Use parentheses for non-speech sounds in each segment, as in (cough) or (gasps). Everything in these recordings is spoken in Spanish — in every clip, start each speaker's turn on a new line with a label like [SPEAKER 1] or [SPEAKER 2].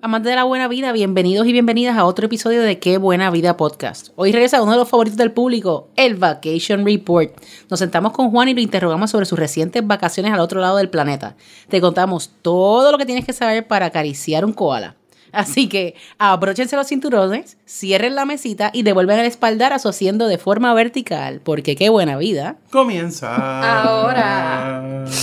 [SPEAKER 1] Amantes de la buena vida, bienvenidos y bienvenidas a otro episodio de Qué Buena Vida Podcast. Hoy regresa uno de los favoritos del público, el Vacation Report. Nos sentamos con Juan y lo interrogamos sobre sus recientes vacaciones al otro lado del planeta. Te contamos todo lo que tienes que saber para acariciar un koala. Así que abróchense los cinturones, cierren la mesita y devuelven el espaldarazo haciendo de forma vertical, porque qué buena vida.
[SPEAKER 2] Comienza.
[SPEAKER 1] Ahora. (laughs)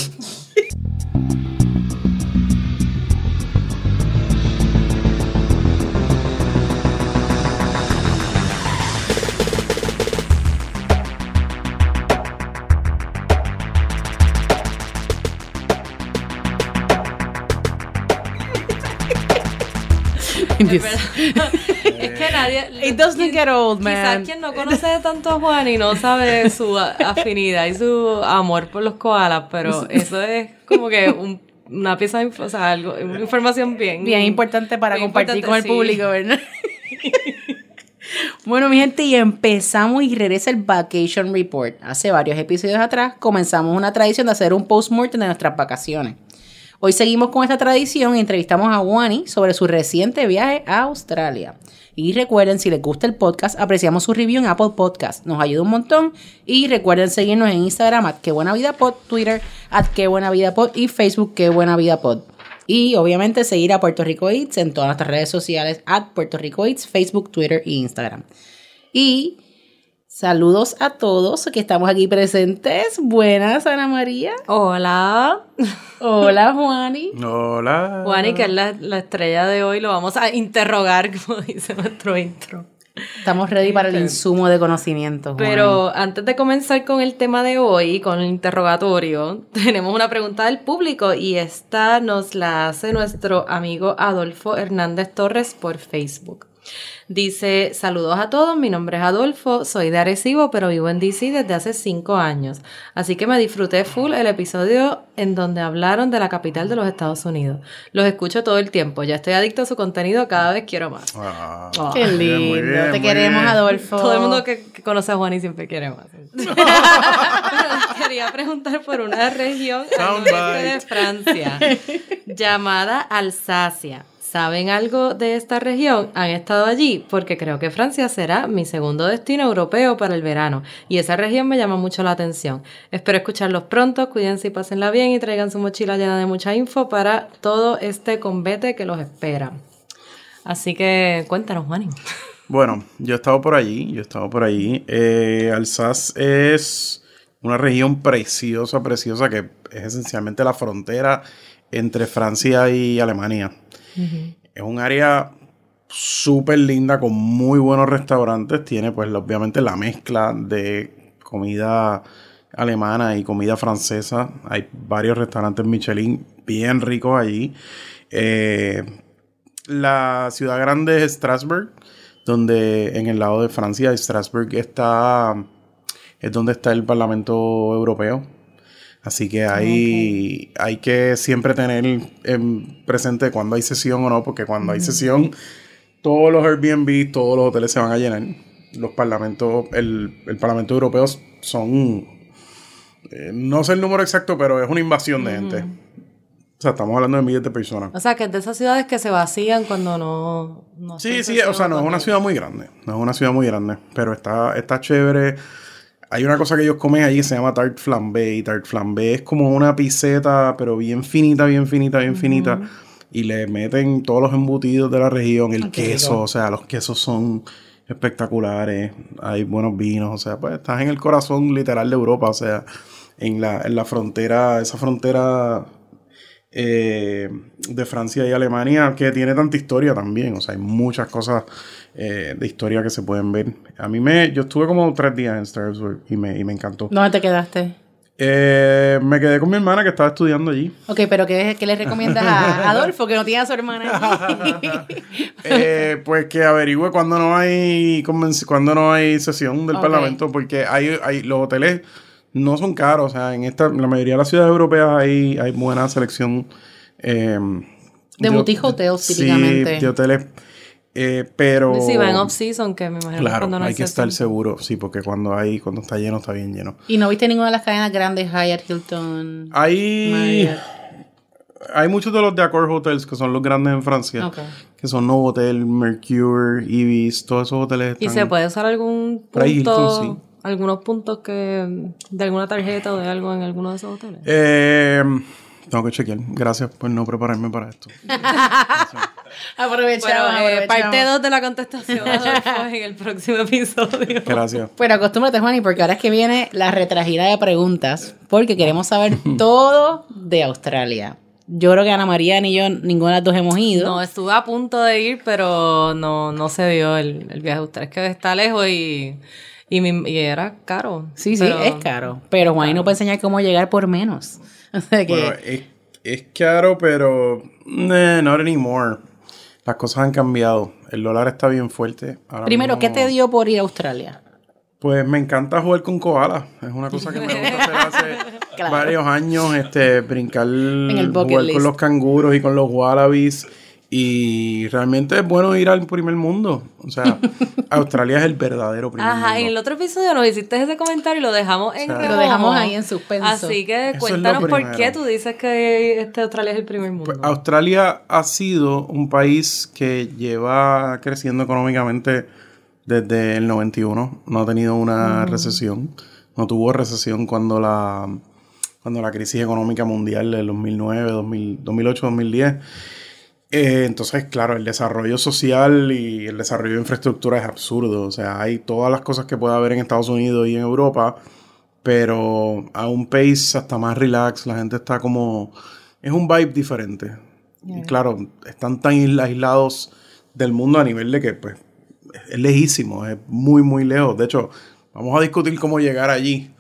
[SPEAKER 1] (laughs)
[SPEAKER 3] Es que nadie.
[SPEAKER 1] It doesn't get old, man.
[SPEAKER 3] Quizás quien no conoce tanto a Juan y no sabe su (laughs) afinidad y su amor por los koalas, pero eso es como que un- una pieza o sea, algo, una información bien.
[SPEAKER 1] Bien importante para
[SPEAKER 3] bien
[SPEAKER 1] compartir
[SPEAKER 3] importante,
[SPEAKER 1] con el
[SPEAKER 3] sí.
[SPEAKER 1] público, ¿verdad? (laughs) bueno, mi gente, y empezamos y regresa el Vacation Report. Hace varios episodios atrás comenzamos una tradición de hacer un post-mortem de nuestras vacaciones. Hoy seguimos con esta tradición y entrevistamos a Wani sobre su reciente viaje a Australia. Y recuerden, si les gusta el podcast, apreciamos su review en Apple Podcast. Nos ayuda un montón. Y recuerden seguirnos en Instagram, at que buena vida pod, Twitter, at que buena vida pod y Facebook, que buena vida pod. Y obviamente seguir a Puerto Rico Eats en todas nuestras redes sociales, at Puerto Rico Eats, Facebook, Twitter e Instagram. Y saludos a todos que estamos aquí presentes. Buenas, Ana María.
[SPEAKER 3] Hola.
[SPEAKER 1] Hola, Juani.
[SPEAKER 2] Hola.
[SPEAKER 3] Juan, y que es la, la estrella de hoy, lo vamos a interrogar, como dice nuestro intro.
[SPEAKER 1] Estamos ready para el insumo de conocimiento. Juani.
[SPEAKER 3] Pero antes de comenzar con el tema de hoy, con el interrogatorio, (laughs) tenemos una pregunta del público y esta nos la hace nuestro amigo Adolfo Hernández Torres por Facebook. Dice, saludos a todos, mi nombre es Adolfo, soy de Arecibo, pero vivo en DC desde hace cinco años. Así que me disfruté full el episodio en donde hablaron de la capital de los Estados Unidos. Los escucho todo el tiempo, ya estoy adicto a su contenido, cada vez quiero más.
[SPEAKER 2] Ah,
[SPEAKER 3] Oh.
[SPEAKER 1] Qué
[SPEAKER 2] Muy bien,
[SPEAKER 1] lindo.
[SPEAKER 2] muy bien,
[SPEAKER 1] Te queremos,
[SPEAKER 2] bien.
[SPEAKER 1] Adolfo.
[SPEAKER 3] Todo el mundo que, que conoce a Juan y siempre quiere más. (laughs) Quería preguntar por una región al de Francia llamada Alsacia. ¿Saben algo de esta región? ¿Han estado allí? Porque creo que Francia será mi segundo destino europeo para el verano y esa región me llama mucho la atención. Espero escucharlos pronto, cuídense y pásenla bien y traigan su mochila llena de mucha info para todo este convete que los espera. Así que cuéntanos, Juanín.
[SPEAKER 2] Bueno, yo he estado por allí, yo he estado por allí. Eh, Alsace es una región preciosa, preciosa, que es esencialmente la frontera entre Francia y Alemania. Es un área súper linda con muy buenos restaurantes. Tiene pues obviamente la mezcla de comida alemana y comida francesa. Hay varios restaurantes Michelin bien ricos allí. Eh, la ciudad grande es Strasbourg, donde en el lado de Francia, Strasbourg está, es donde está el Parlamento Europeo. Así que hay, hay que siempre tener en presente cuando hay sesión o no, porque cuando hay sesión, todos los Airbnb, todos los hoteles se van a llenar. Los parlamentos, el, el Parlamento Europeo son, eh, no sé el número exacto, pero es una invasión de gente. O sea, estamos hablando de miles de personas.
[SPEAKER 3] O sea, que es de esas ciudades que se vacían cuando no... no
[SPEAKER 2] Sí, sí, o sea, no es una ciudad muy grande. No es una ciudad muy grande, pero está, está chévere. Hay una cosa que ellos comen allí que se llama tart flambé. Y tart flambé es como una piseta, pero bien finita, bien finita, bien finita. Y le meten todos los embutidos de la región, el queso, o sea, los quesos son espectaculares. Hay buenos vinos, o sea, pues estás en el corazón literal de Europa, o sea, en la, en la frontera, esa frontera eh, de Francia y Alemania que tiene tanta historia también. O sea, hay muchas cosas eh, de historia que se pueden ver. A mí me... Yo estuve como tres días en Strasbourg y me, y me encantó.
[SPEAKER 1] ¿Dónde te quedaste?
[SPEAKER 2] Eh, me quedé con mi hermana que estaba estudiando allí.
[SPEAKER 1] Ok, pero ¿qué, qué le recomiendas a (laughs) Adolfo que no tiene a su hermana allí? (laughs)
[SPEAKER 2] Eh, pues que averigüe cuando no hay cuando no hay sesión del parlamento, porque hay, hay los hoteles no son caros, o sea, en esta, en la mayoría de las ciudades europeas hay, hay buena selección eh,
[SPEAKER 1] De boutique hotels,
[SPEAKER 2] sí,
[SPEAKER 1] típicamente.
[SPEAKER 2] de hoteles, eh, pero
[SPEAKER 3] Sí, va en off-season, que me imagino que
[SPEAKER 2] claro,
[SPEAKER 3] cuando no
[SPEAKER 2] hay
[SPEAKER 3] hay
[SPEAKER 2] que estar seguro, sí, porque cuando hay, cuando está lleno, está bien lleno.
[SPEAKER 1] ¿Y no viste ninguna de las cadenas grandes, Hyatt, Hilton?
[SPEAKER 2] Hay,
[SPEAKER 1] Marriott?
[SPEAKER 2] hay muchos de los de Accor Hotels que son los grandes en Francia, que son Novotel, Mercure, Ibis, todos esos hoteles
[SPEAKER 3] ¿Y se puede usar algún punto,
[SPEAKER 2] Hilton,
[SPEAKER 3] algunos puntos que de alguna tarjeta o de algo en alguno de esos hoteles?
[SPEAKER 2] Eh, tengo que chequear. Gracias por no prepararme para esto. (laughs)
[SPEAKER 1] Aprovechamos,
[SPEAKER 3] Bueno, eh,
[SPEAKER 1] aprovechamos.
[SPEAKER 3] parte 2 de la contestación (laughs) en el próximo episodio.
[SPEAKER 2] Gracias.
[SPEAKER 1] Pero acostúmbrate, Juani, porque ahora es que viene la retragida de preguntas, porque queremos saber (laughs) todo de Australia. Yo creo que Ana María ni yo, ninguna de las dos hemos ido.
[SPEAKER 3] No, estuve a punto de ir, pero no, no se dio el, el viaje. Usted es que está lejos y, y, mi- y era caro.
[SPEAKER 1] sí, sí, es caro. Pero Juani no puede enseñar cómo llegar por menos. (laughs) O sea que,
[SPEAKER 2] Bueno, es, es caro, pero nah, not anymore. Las cosas han cambiado. El dólar está bien fuerte. Ahora
[SPEAKER 1] primero,
[SPEAKER 2] mismo-
[SPEAKER 1] ¿qué te dio por ir a Australia?
[SPEAKER 2] Pues me encanta jugar con koalas. Es una cosa que me (laughs) gusta hacer hace
[SPEAKER 1] Claro.
[SPEAKER 2] varios años. Este, brincar,
[SPEAKER 1] el
[SPEAKER 2] jugar
[SPEAKER 1] list.
[SPEAKER 2] con los canguros y con los wallabies. Y realmente es bueno ir al primer mundo. O sea, (laughs) Australia es el verdadero primer
[SPEAKER 3] Ajá, en
[SPEAKER 2] mundo.
[SPEAKER 3] el otro episodio nos hiciste ese comentario y lo dejamos en
[SPEAKER 2] sea.
[SPEAKER 1] Lo dejamos ahí en suspenso.
[SPEAKER 3] Así que cuéntanos por qué tú dices que este Australia es el primer mundo.
[SPEAKER 2] Pues, Australia ha sido un país que lleva creciendo económicamente desde el 91. No ha tenido una recesión. No tuvo recesión cuando la, cuando la crisis económica mundial del 2009, 2000, 2008, 2010. Eh, entonces, claro, el desarrollo social y el desarrollo de infraestructura es absurdo. O sea, hay todas las cosas que puede haber en Estados Unidos y en Europa, pero a un pace hasta más relax. La gente está como... Es un vibe diferente. Y claro, están tan isla- aislados del mundo a nivel de que, pues, es lejísimo, es muy, muy lejos. De hecho, vamos a discutir cómo llegar allí.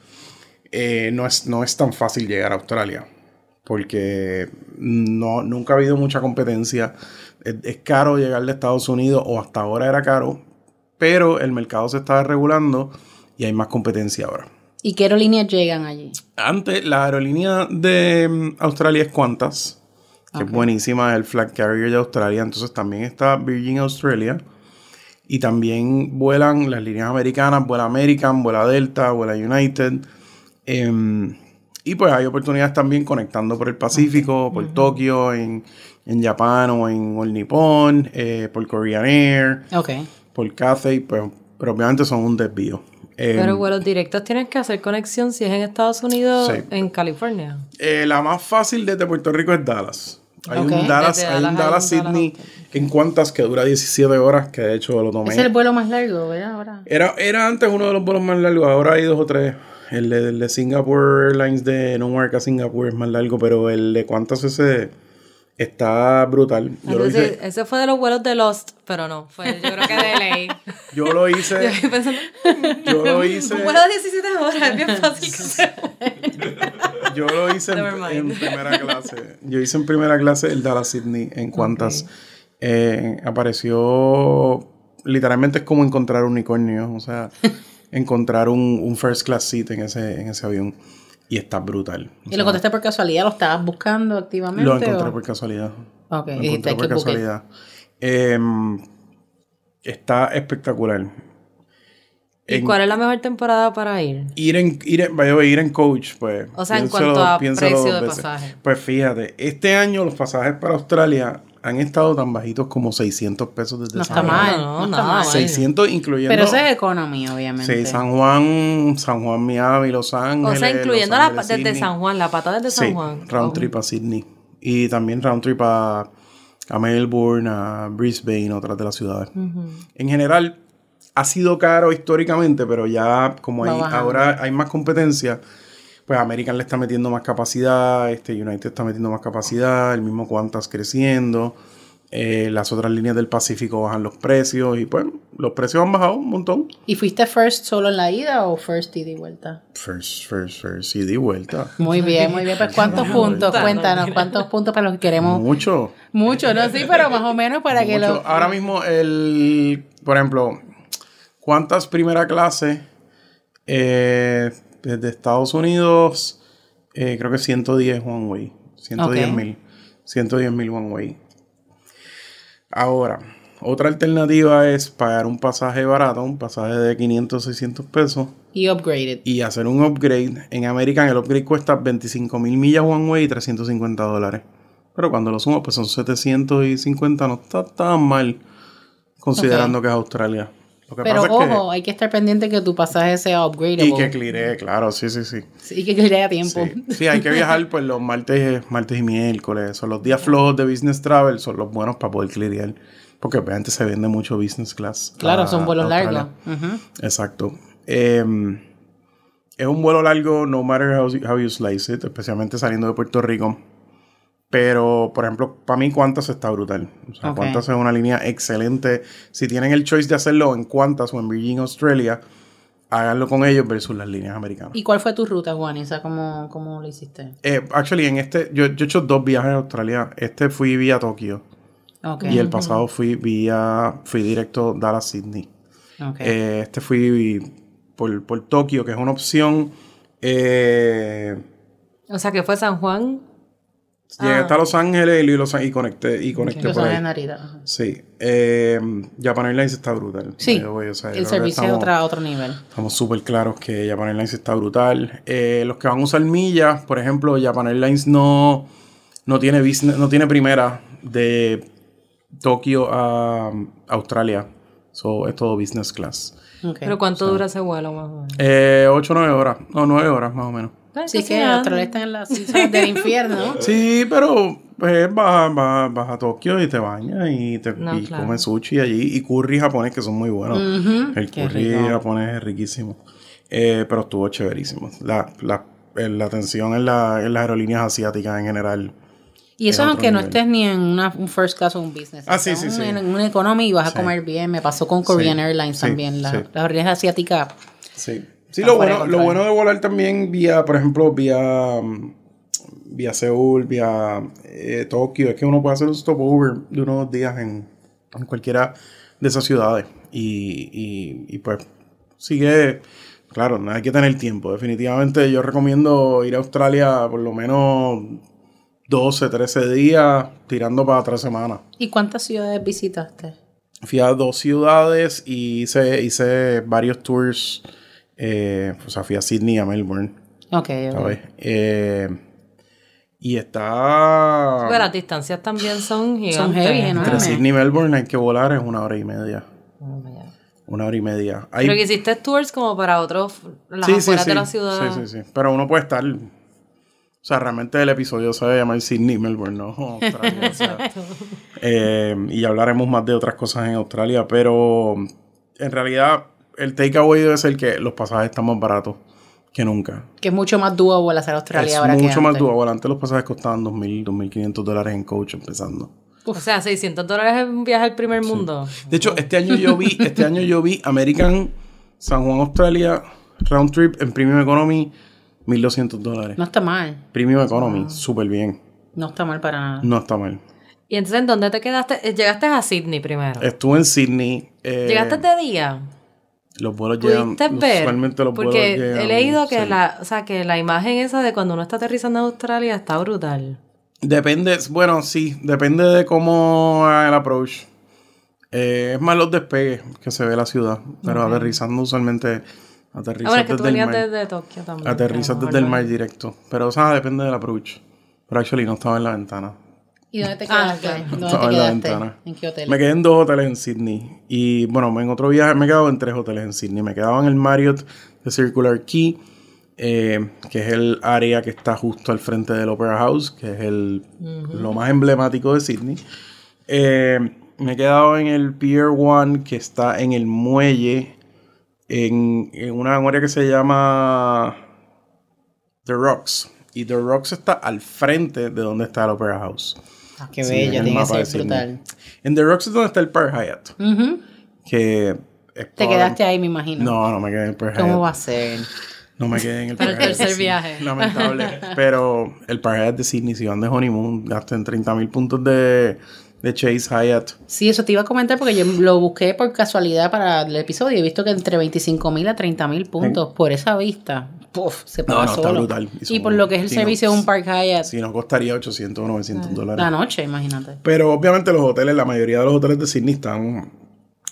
[SPEAKER 2] Eh, no, es, no es tan fácil llegar a Australia, porque no, nunca ha habido mucha competencia. Es, es caro llegar de Estados Unidos, o hasta ahora era caro, pero el mercado se está regulando y hay más competencia ahora.
[SPEAKER 1] ¿Y qué aerolíneas llegan allí?
[SPEAKER 2] Antes, la aerolínea de mm, Australia es Qantas, que es buenísima, el flag carrier de Australia. Entonces también está Virgin Australia. Y también vuelan las líneas americanas, vuela American, vuela Delta, vuela United. Em, y pues hay oportunidades también conectando por el Pacífico, por Tokio, en, en Japón o en All Nippon, eh, por Korean Air, por Cathay, pues, pero obviamente son un desvío. Em,
[SPEAKER 3] Pero vuelos directos tienes que hacer conexión si es en Estados Unidos,
[SPEAKER 2] Sí.
[SPEAKER 3] en California.
[SPEAKER 2] Eh, la más fácil desde Puerto Rico es Dallas. Hay un Dallas, hay un
[SPEAKER 3] Dallas hay
[SPEAKER 2] Sydney en cuantas que dura 17 horas, que de hecho lo tomé.
[SPEAKER 1] Es el vuelo más largo, ¿verdad? Ahora.
[SPEAKER 2] Era, era antes uno de los vuelos más largos, ahora hay dos o tres. El de, el de Singapore Airlines de Newark a Singapur es más largo, pero el de Qantas ese está brutal. Yo lo hice,
[SPEAKER 3] ese fue de los vuelos de Lost, pero no, fue yo creo que de ley. (laughs)
[SPEAKER 2] yo lo hice,
[SPEAKER 3] Yo pensando, (laughs)
[SPEAKER 2] yo lo (laughs) hice,
[SPEAKER 3] un vuelo de 17 horas, es bien fácil que
[SPEAKER 2] yo lo hice en, primera clase. Yo hice en primera clase el Dallas Sydney en Qantas. Eh, apareció literalmente es como encontrar un unicornio, o sea, encontrar un, un first class seat en ese, en ese avión. Y está brutal. O
[SPEAKER 1] ¿Y
[SPEAKER 2] sea,
[SPEAKER 1] lo contaste por casualidad? ¿Lo estabas buscando activamente?
[SPEAKER 2] Lo encontré
[SPEAKER 1] o?
[SPEAKER 2] por casualidad.
[SPEAKER 1] Ok,
[SPEAKER 2] Lo encontré por casualidad. Em, está espectacular.
[SPEAKER 3] ¿Y
[SPEAKER 2] En-
[SPEAKER 3] cuál es la mejor temporada para ir?
[SPEAKER 2] Ir en, ir en, ir en coach, pues.
[SPEAKER 3] O sea, en cuanto a precio de pasaje.
[SPEAKER 2] Pues fíjate, este año los pasajes para Australia han estado tan bajitos como 600 pesos desde
[SPEAKER 1] No
[SPEAKER 2] San
[SPEAKER 1] está
[SPEAKER 2] Juan.
[SPEAKER 1] mal.
[SPEAKER 3] No,
[SPEAKER 1] no está mal.
[SPEAKER 3] mal.
[SPEAKER 2] 600 incluyendo.
[SPEAKER 1] Pero eso es economy, obviamente.
[SPEAKER 2] Sí, San Juan, San Juan, Miami, Los Ángeles.
[SPEAKER 3] O sea, incluyendo
[SPEAKER 2] Los
[SPEAKER 3] la,
[SPEAKER 2] Ángeles,
[SPEAKER 3] desde
[SPEAKER 2] Sydney.
[SPEAKER 3] San Juan, la pata desde San
[SPEAKER 2] Sí,
[SPEAKER 3] Juan.
[SPEAKER 2] round
[SPEAKER 3] Oh.
[SPEAKER 2] trip a Sydney. Y también round trip a, a Melbourne, a Brisbane, otras de las ciudades. En general, ha sido caro históricamente, pero ya como hay, ahora hay más competencia, pues American le está metiendo más capacidad, este United está metiendo más capacidad, el mismo Qantas creciendo, eh, las otras líneas del Pacífico bajan los precios y pues los precios han bajado un montón.
[SPEAKER 1] ¿Y fuiste first solo en la ida o first ida y vuelta?
[SPEAKER 2] First, first, first, y di vuelta.
[SPEAKER 1] Muy bien, muy bien. Pues ¿cuántos (laughs) puntos?
[SPEAKER 3] vuelta,
[SPEAKER 1] Cuéntanos,
[SPEAKER 3] no,
[SPEAKER 1] ¿cuántos puntos para los que queremos?
[SPEAKER 2] Mucho.
[SPEAKER 1] Mucho, ¿no? Sí, pero más o menos para que lo...
[SPEAKER 2] Ahora mismo, el, por ejemplo, ¿cuántas primera clase eh, desde Estados Unidos? eh, creo que 110 one way. 110
[SPEAKER 1] Ok.
[SPEAKER 2] mil. 110 mil one way. Ahora, otra alternativa es pagar un pasaje barato, un pasaje de 500, 600 pesos
[SPEAKER 1] Y upgraded.
[SPEAKER 2] y hacer un upgrade. En American el upgrade cuesta 25 mil millas one way y 350 dólares. Pero cuando lo sumo, pues son 750, no está tan mal, considerando que es Australia. Lo que
[SPEAKER 1] Pero
[SPEAKER 2] pasa es que-
[SPEAKER 1] ojo, hay que estar pendiente que tu pasaje sea upgradable.
[SPEAKER 2] Y que clearé, claro, sí, sí, sí.
[SPEAKER 1] Sí, que clearee a tiempo.
[SPEAKER 2] Sí, Sí, hay que viajar pues los martes, martes y miércoles. Son los días flojos de business travel, son los buenos para poder clearear. Porque obviamente se vende mucho business class.
[SPEAKER 1] Claro,
[SPEAKER 2] a
[SPEAKER 1] son vuelos largos.
[SPEAKER 2] Exacto. Eh, es un vuelo largo, no matter how, how you slice it, especialmente saliendo de Puerto Rico. Pero, por ejemplo, para mí Qantas está brutal. O sea,
[SPEAKER 1] Ok.
[SPEAKER 2] Qantas es una línea excelente. Si tienen el choice de hacerlo en Qantas o en Virgin Australia, háganlo con ellos versus las líneas americanas.
[SPEAKER 1] ¿Y cuál fue tu ruta, Juan? ¿Esa cómo, cómo lo hiciste?
[SPEAKER 2] Eh, actually, en este, yo, yo he hecho dos viajes a Australia. Este fui vía Tokio.
[SPEAKER 1] Ok.
[SPEAKER 2] Y el pasado fui vía, fui directo Dallas-Sydney.
[SPEAKER 1] ok.
[SPEAKER 2] Eh, este fui por, por Tokio, que es una opción. Eh,
[SPEAKER 3] O sea, que fue San Juan.
[SPEAKER 2] Llegué
[SPEAKER 1] Ah.
[SPEAKER 2] hasta Los Ángeles y, Los, y conecté, y conecté
[SPEAKER 1] Los
[SPEAKER 2] por ahí.
[SPEAKER 1] Narita.
[SPEAKER 2] Sí. Eh, Japan Airlines está brutal.
[SPEAKER 1] Sí.
[SPEAKER 2] o sea, yo
[SPEAKER 1] El servicio es otra, otro nivel.
[SPEAKER 2] Estamos súper claros que Japan Airlines está brutal. Eh, los que van a usar millas, por ejemplo, Japan Airlines no, no, tiene, business, no tiene primera de Tokio a Australia. So, es todo business class.
[SPEAKER 3] Pero ¿cuánto dura ese vuelo más o menos?
[SPEAKER 2] Eh, 8 o 9 horas. No, 9 horas más o menos.
[SPEAKER 1] Sí, que. Australia está en las islas del infierno. (laughs)
[SPEAKER 2] Sí, pero pues, vas, vas- vas a Tokio y te bañas y, te,
[SPEAKER 3] No,
[SPEAKER 2] y
[SPEAKER 3] claro.
[SPEAKER 2] comes sushi allí y curry japonés que son muy buenos. El
[SPEAKER 1] qué
[SPEAKER 2] curry
[SPEAKER 1] rico.
[SPEAKER 2] japonés es riquísimo. Eh, pero estuvo chéverísimo. La, la, eh, la atención en, la, en las aerolíneas asiáticas en general.
[SPEAKER 1] Y eso
[SPEAKER 2] Es
[SPEAKER 1] aunque no estés ni en una, un first class o un business.
[SPEAKER 2] Ah, sí, sí, sí.
[SPEAKER 1] En una economy y vas a
[SPEAKER 2] Sí.
[SPEAKER 1] comer bien. Me pasó con Korean
[SPEAKER 2] Sí,
[SPEAKER 1] Airlines
[SPEAKER 2] sí,
[SPEAKER 1] también. La-
[SPEAKER 2] sí.
[SPEAKER 1] Las aerolíneas asiáticas.
[SPEAKER 2] Sí. Sí, lo bueno, lo bueno de volar también vía, por ejemplo, vía, mm, vía Seúl, vía eh, Tokio, es que uno puede hacer un stopover de unos días en, en cualquiera de esas ciudades. Y, y, y, pues sigue, claro, no hay que tener tiempo. Definitivamente yo recomiendo ir a Australia por lo menos 12, 13 días, tirando para tres semanas.
[SPEAKER 1] ¿Y cuántas ciudades visitaste?
[SPEAKER 2] Fui a dos ciudades y hice, hice varios tours. Eh, o sea, fui a Sydney a Melbourne,
[SPEAKER 1] Ok, ok.
[SPEAKER 2] ¿sabes? Eh, y está...
[SPEAKER 3] Pero las distancias también son gigantes.
[SPEAKER 1] Son heavy, ¿no?
[SPEAKER 2] Entre. Sydney y Melbourne hay que volar es una hora y media.
[SPEAKER 3] Oh.
[SPEAKER 2] Una hora y media. Hay-
[SPEAKER 3] Pero que hiciste tours como para otros, las
[SPEAKER 2] sí, sí,
[SPEAKER 3] afueras
[SPEAKER 2] sí.
[SPEAKER 3] de la ciudad.
[SPEAKER 2] Sí, sí, sí. Pero uno puede estar... O sea, realmente el episodio se debe llamar Sydney y Melbourne, ¿no? (laughs) Australia, o sea. Eh, y ya hablaremos más de otras cosas en Australia, pero en realidad el takeaway debe ser que los pasajes están más baratos que nunca.
[SPEAKER 1] Que es mucho más doable hacer Australia
[SPEAKER 2] es
[SPEAKER 1] ahora que
[SPEAKER 2] mucho más
[SPEAKER 1] antes.
[SPEAKER 2] doable. Antes los pasajes costaban 2.000, 2.500 dólares en coach empezando.
[SPEAKER 3] O sea, 600 dólares es un viaje al primer mundo.
[SPEAKER 2] De hecho, este año yo vi, este año yo vi American San Juan, Australia, round trip en Premium Economy, 1.200 dólares.
[SPEAKER 1] No está mal.
[SPEAKER 2] Premium Economy, súper bien.
[SPEAKER 1] No está mal para nada.
[SPEAKER 2] No está mal.
[SPEAKER 3] Y entonces, ¿en dónde te quedaste? Eh, Llegaste a Sydney primero.
[SPEAKER 2] Estuve en Sydney. eh,
[SPEAKER 3] ¿Llegaste de día?
[SPEAKER 2] Los vuelos llegan. Usualmente los
[SPEAKER 3] Porque
[SPEAKER 2] vuelos llegan.
[SPEAKER 3] he leído que
[SPEAKER 2] sí.
[SPEAKER 3] la, o sea, que la imagen esa de cuando uno está aterrizando en Australia está brutal.
[SPEAKER 2] Depende, bueno, sí, depende de cómo el approach. Eh, es más los despegues que se ve la ciudad, pero aterrizando usualmente aterrizas
[SPEAKER 3] bueno, es que tú
[SPEAKER 2] desde el
[SPEAKER 3] venías
[SPEAKER 2] mar.
[SPEAKER 3] desde Tokio también.
[SPEAKER 2] Aterrizas desde el mar directo, pero o sea, depende del approach. Pero actually no estaba en la ventana.
[SPEAKER 1] ¿Y dónde te
[SPEAKER 3] Ah,
[SPEAKER 1] quedaste?
[SPEAKER 3] ok.
[SPEAKER 1] ¿Dónde
[SPEAKER 2] Estaba
[SPEAKER 1] te
[SPEAKER 2] en la
[SPEAKER 1] quedaste?
[SPEAKER 2] ventana.
[SPEAKER 1] ¿En qué hotel?
[SPEAKER 2] Me quedé en dos hoteles en Sydney. Y bueno, en otro viaje me he quedado en tres hoteles en Sydney. Me quedaba en el Marriott de Circular Key, eh, que es el área que está justo al frente del Opera House, que es el, lo más emblemático de Sydney. Eh, me he quedado en el Pier One, que está en el muelle, en, en una área que se llama The Rocks. Y The Rocks está al frente de donde está el Opera House.
[SPEAKER 1] Ah, qué
[SPEAKER 2] Sí,
[SPEAKER 1] bello,
[SPEAKER 2] en el
[SPEAKER 1] tiene que ser brutal.
[SPEAKER 2] En The Rocks es donde está el Park Hyatt.
[SPEAKER 1] Ujú.
[SPEAKER 2] Que es
[SPEAKER 1] Te quedaste ahí, me imagino.
[SPEAKER 2] No, no me quedé en el Park Hyatt.
[SPEAKER 1] ¿Cómo va a ser?
[SPEAKER 2] No me quedé en el
[SPEAKER 3] Para el
[SPEAKER 2] Park Hyatt.
[SPEAKER 3] tercer viaje.
[SPEAKER 2] Lamentable. Pero el Park Hyatt de Sydney, si van de honeymoon, gasten 30 mil puntos de, de Chase Hyatt.
[SPEAKER 1] Sí, eso te iba a comentar porque yo lo busqué por casualidad para el episodio y he visto que entre 25 mil a 30 mil puntos por esa vista. Puf, se
[SPEAKER 2] No,
[SPEAKER 1] paga
[SPEAKER 2] no, está
[SPEAKER 1] solo.
[SPEAKER 2] brutal. Y
[SPEAKER 1] por lo que es el
[SPEAKER 2] sí, no,
[SPEAKER 1] servicio de un Park Hyatt
[SPEAKER 2] Si no, costaría 800 o 900 dólares.
[SPEAKER 1] la noche, imagínate.
[SPEAKER 2] Pero obviamente los hoteles, la mayoría de los hoteles de Sydney están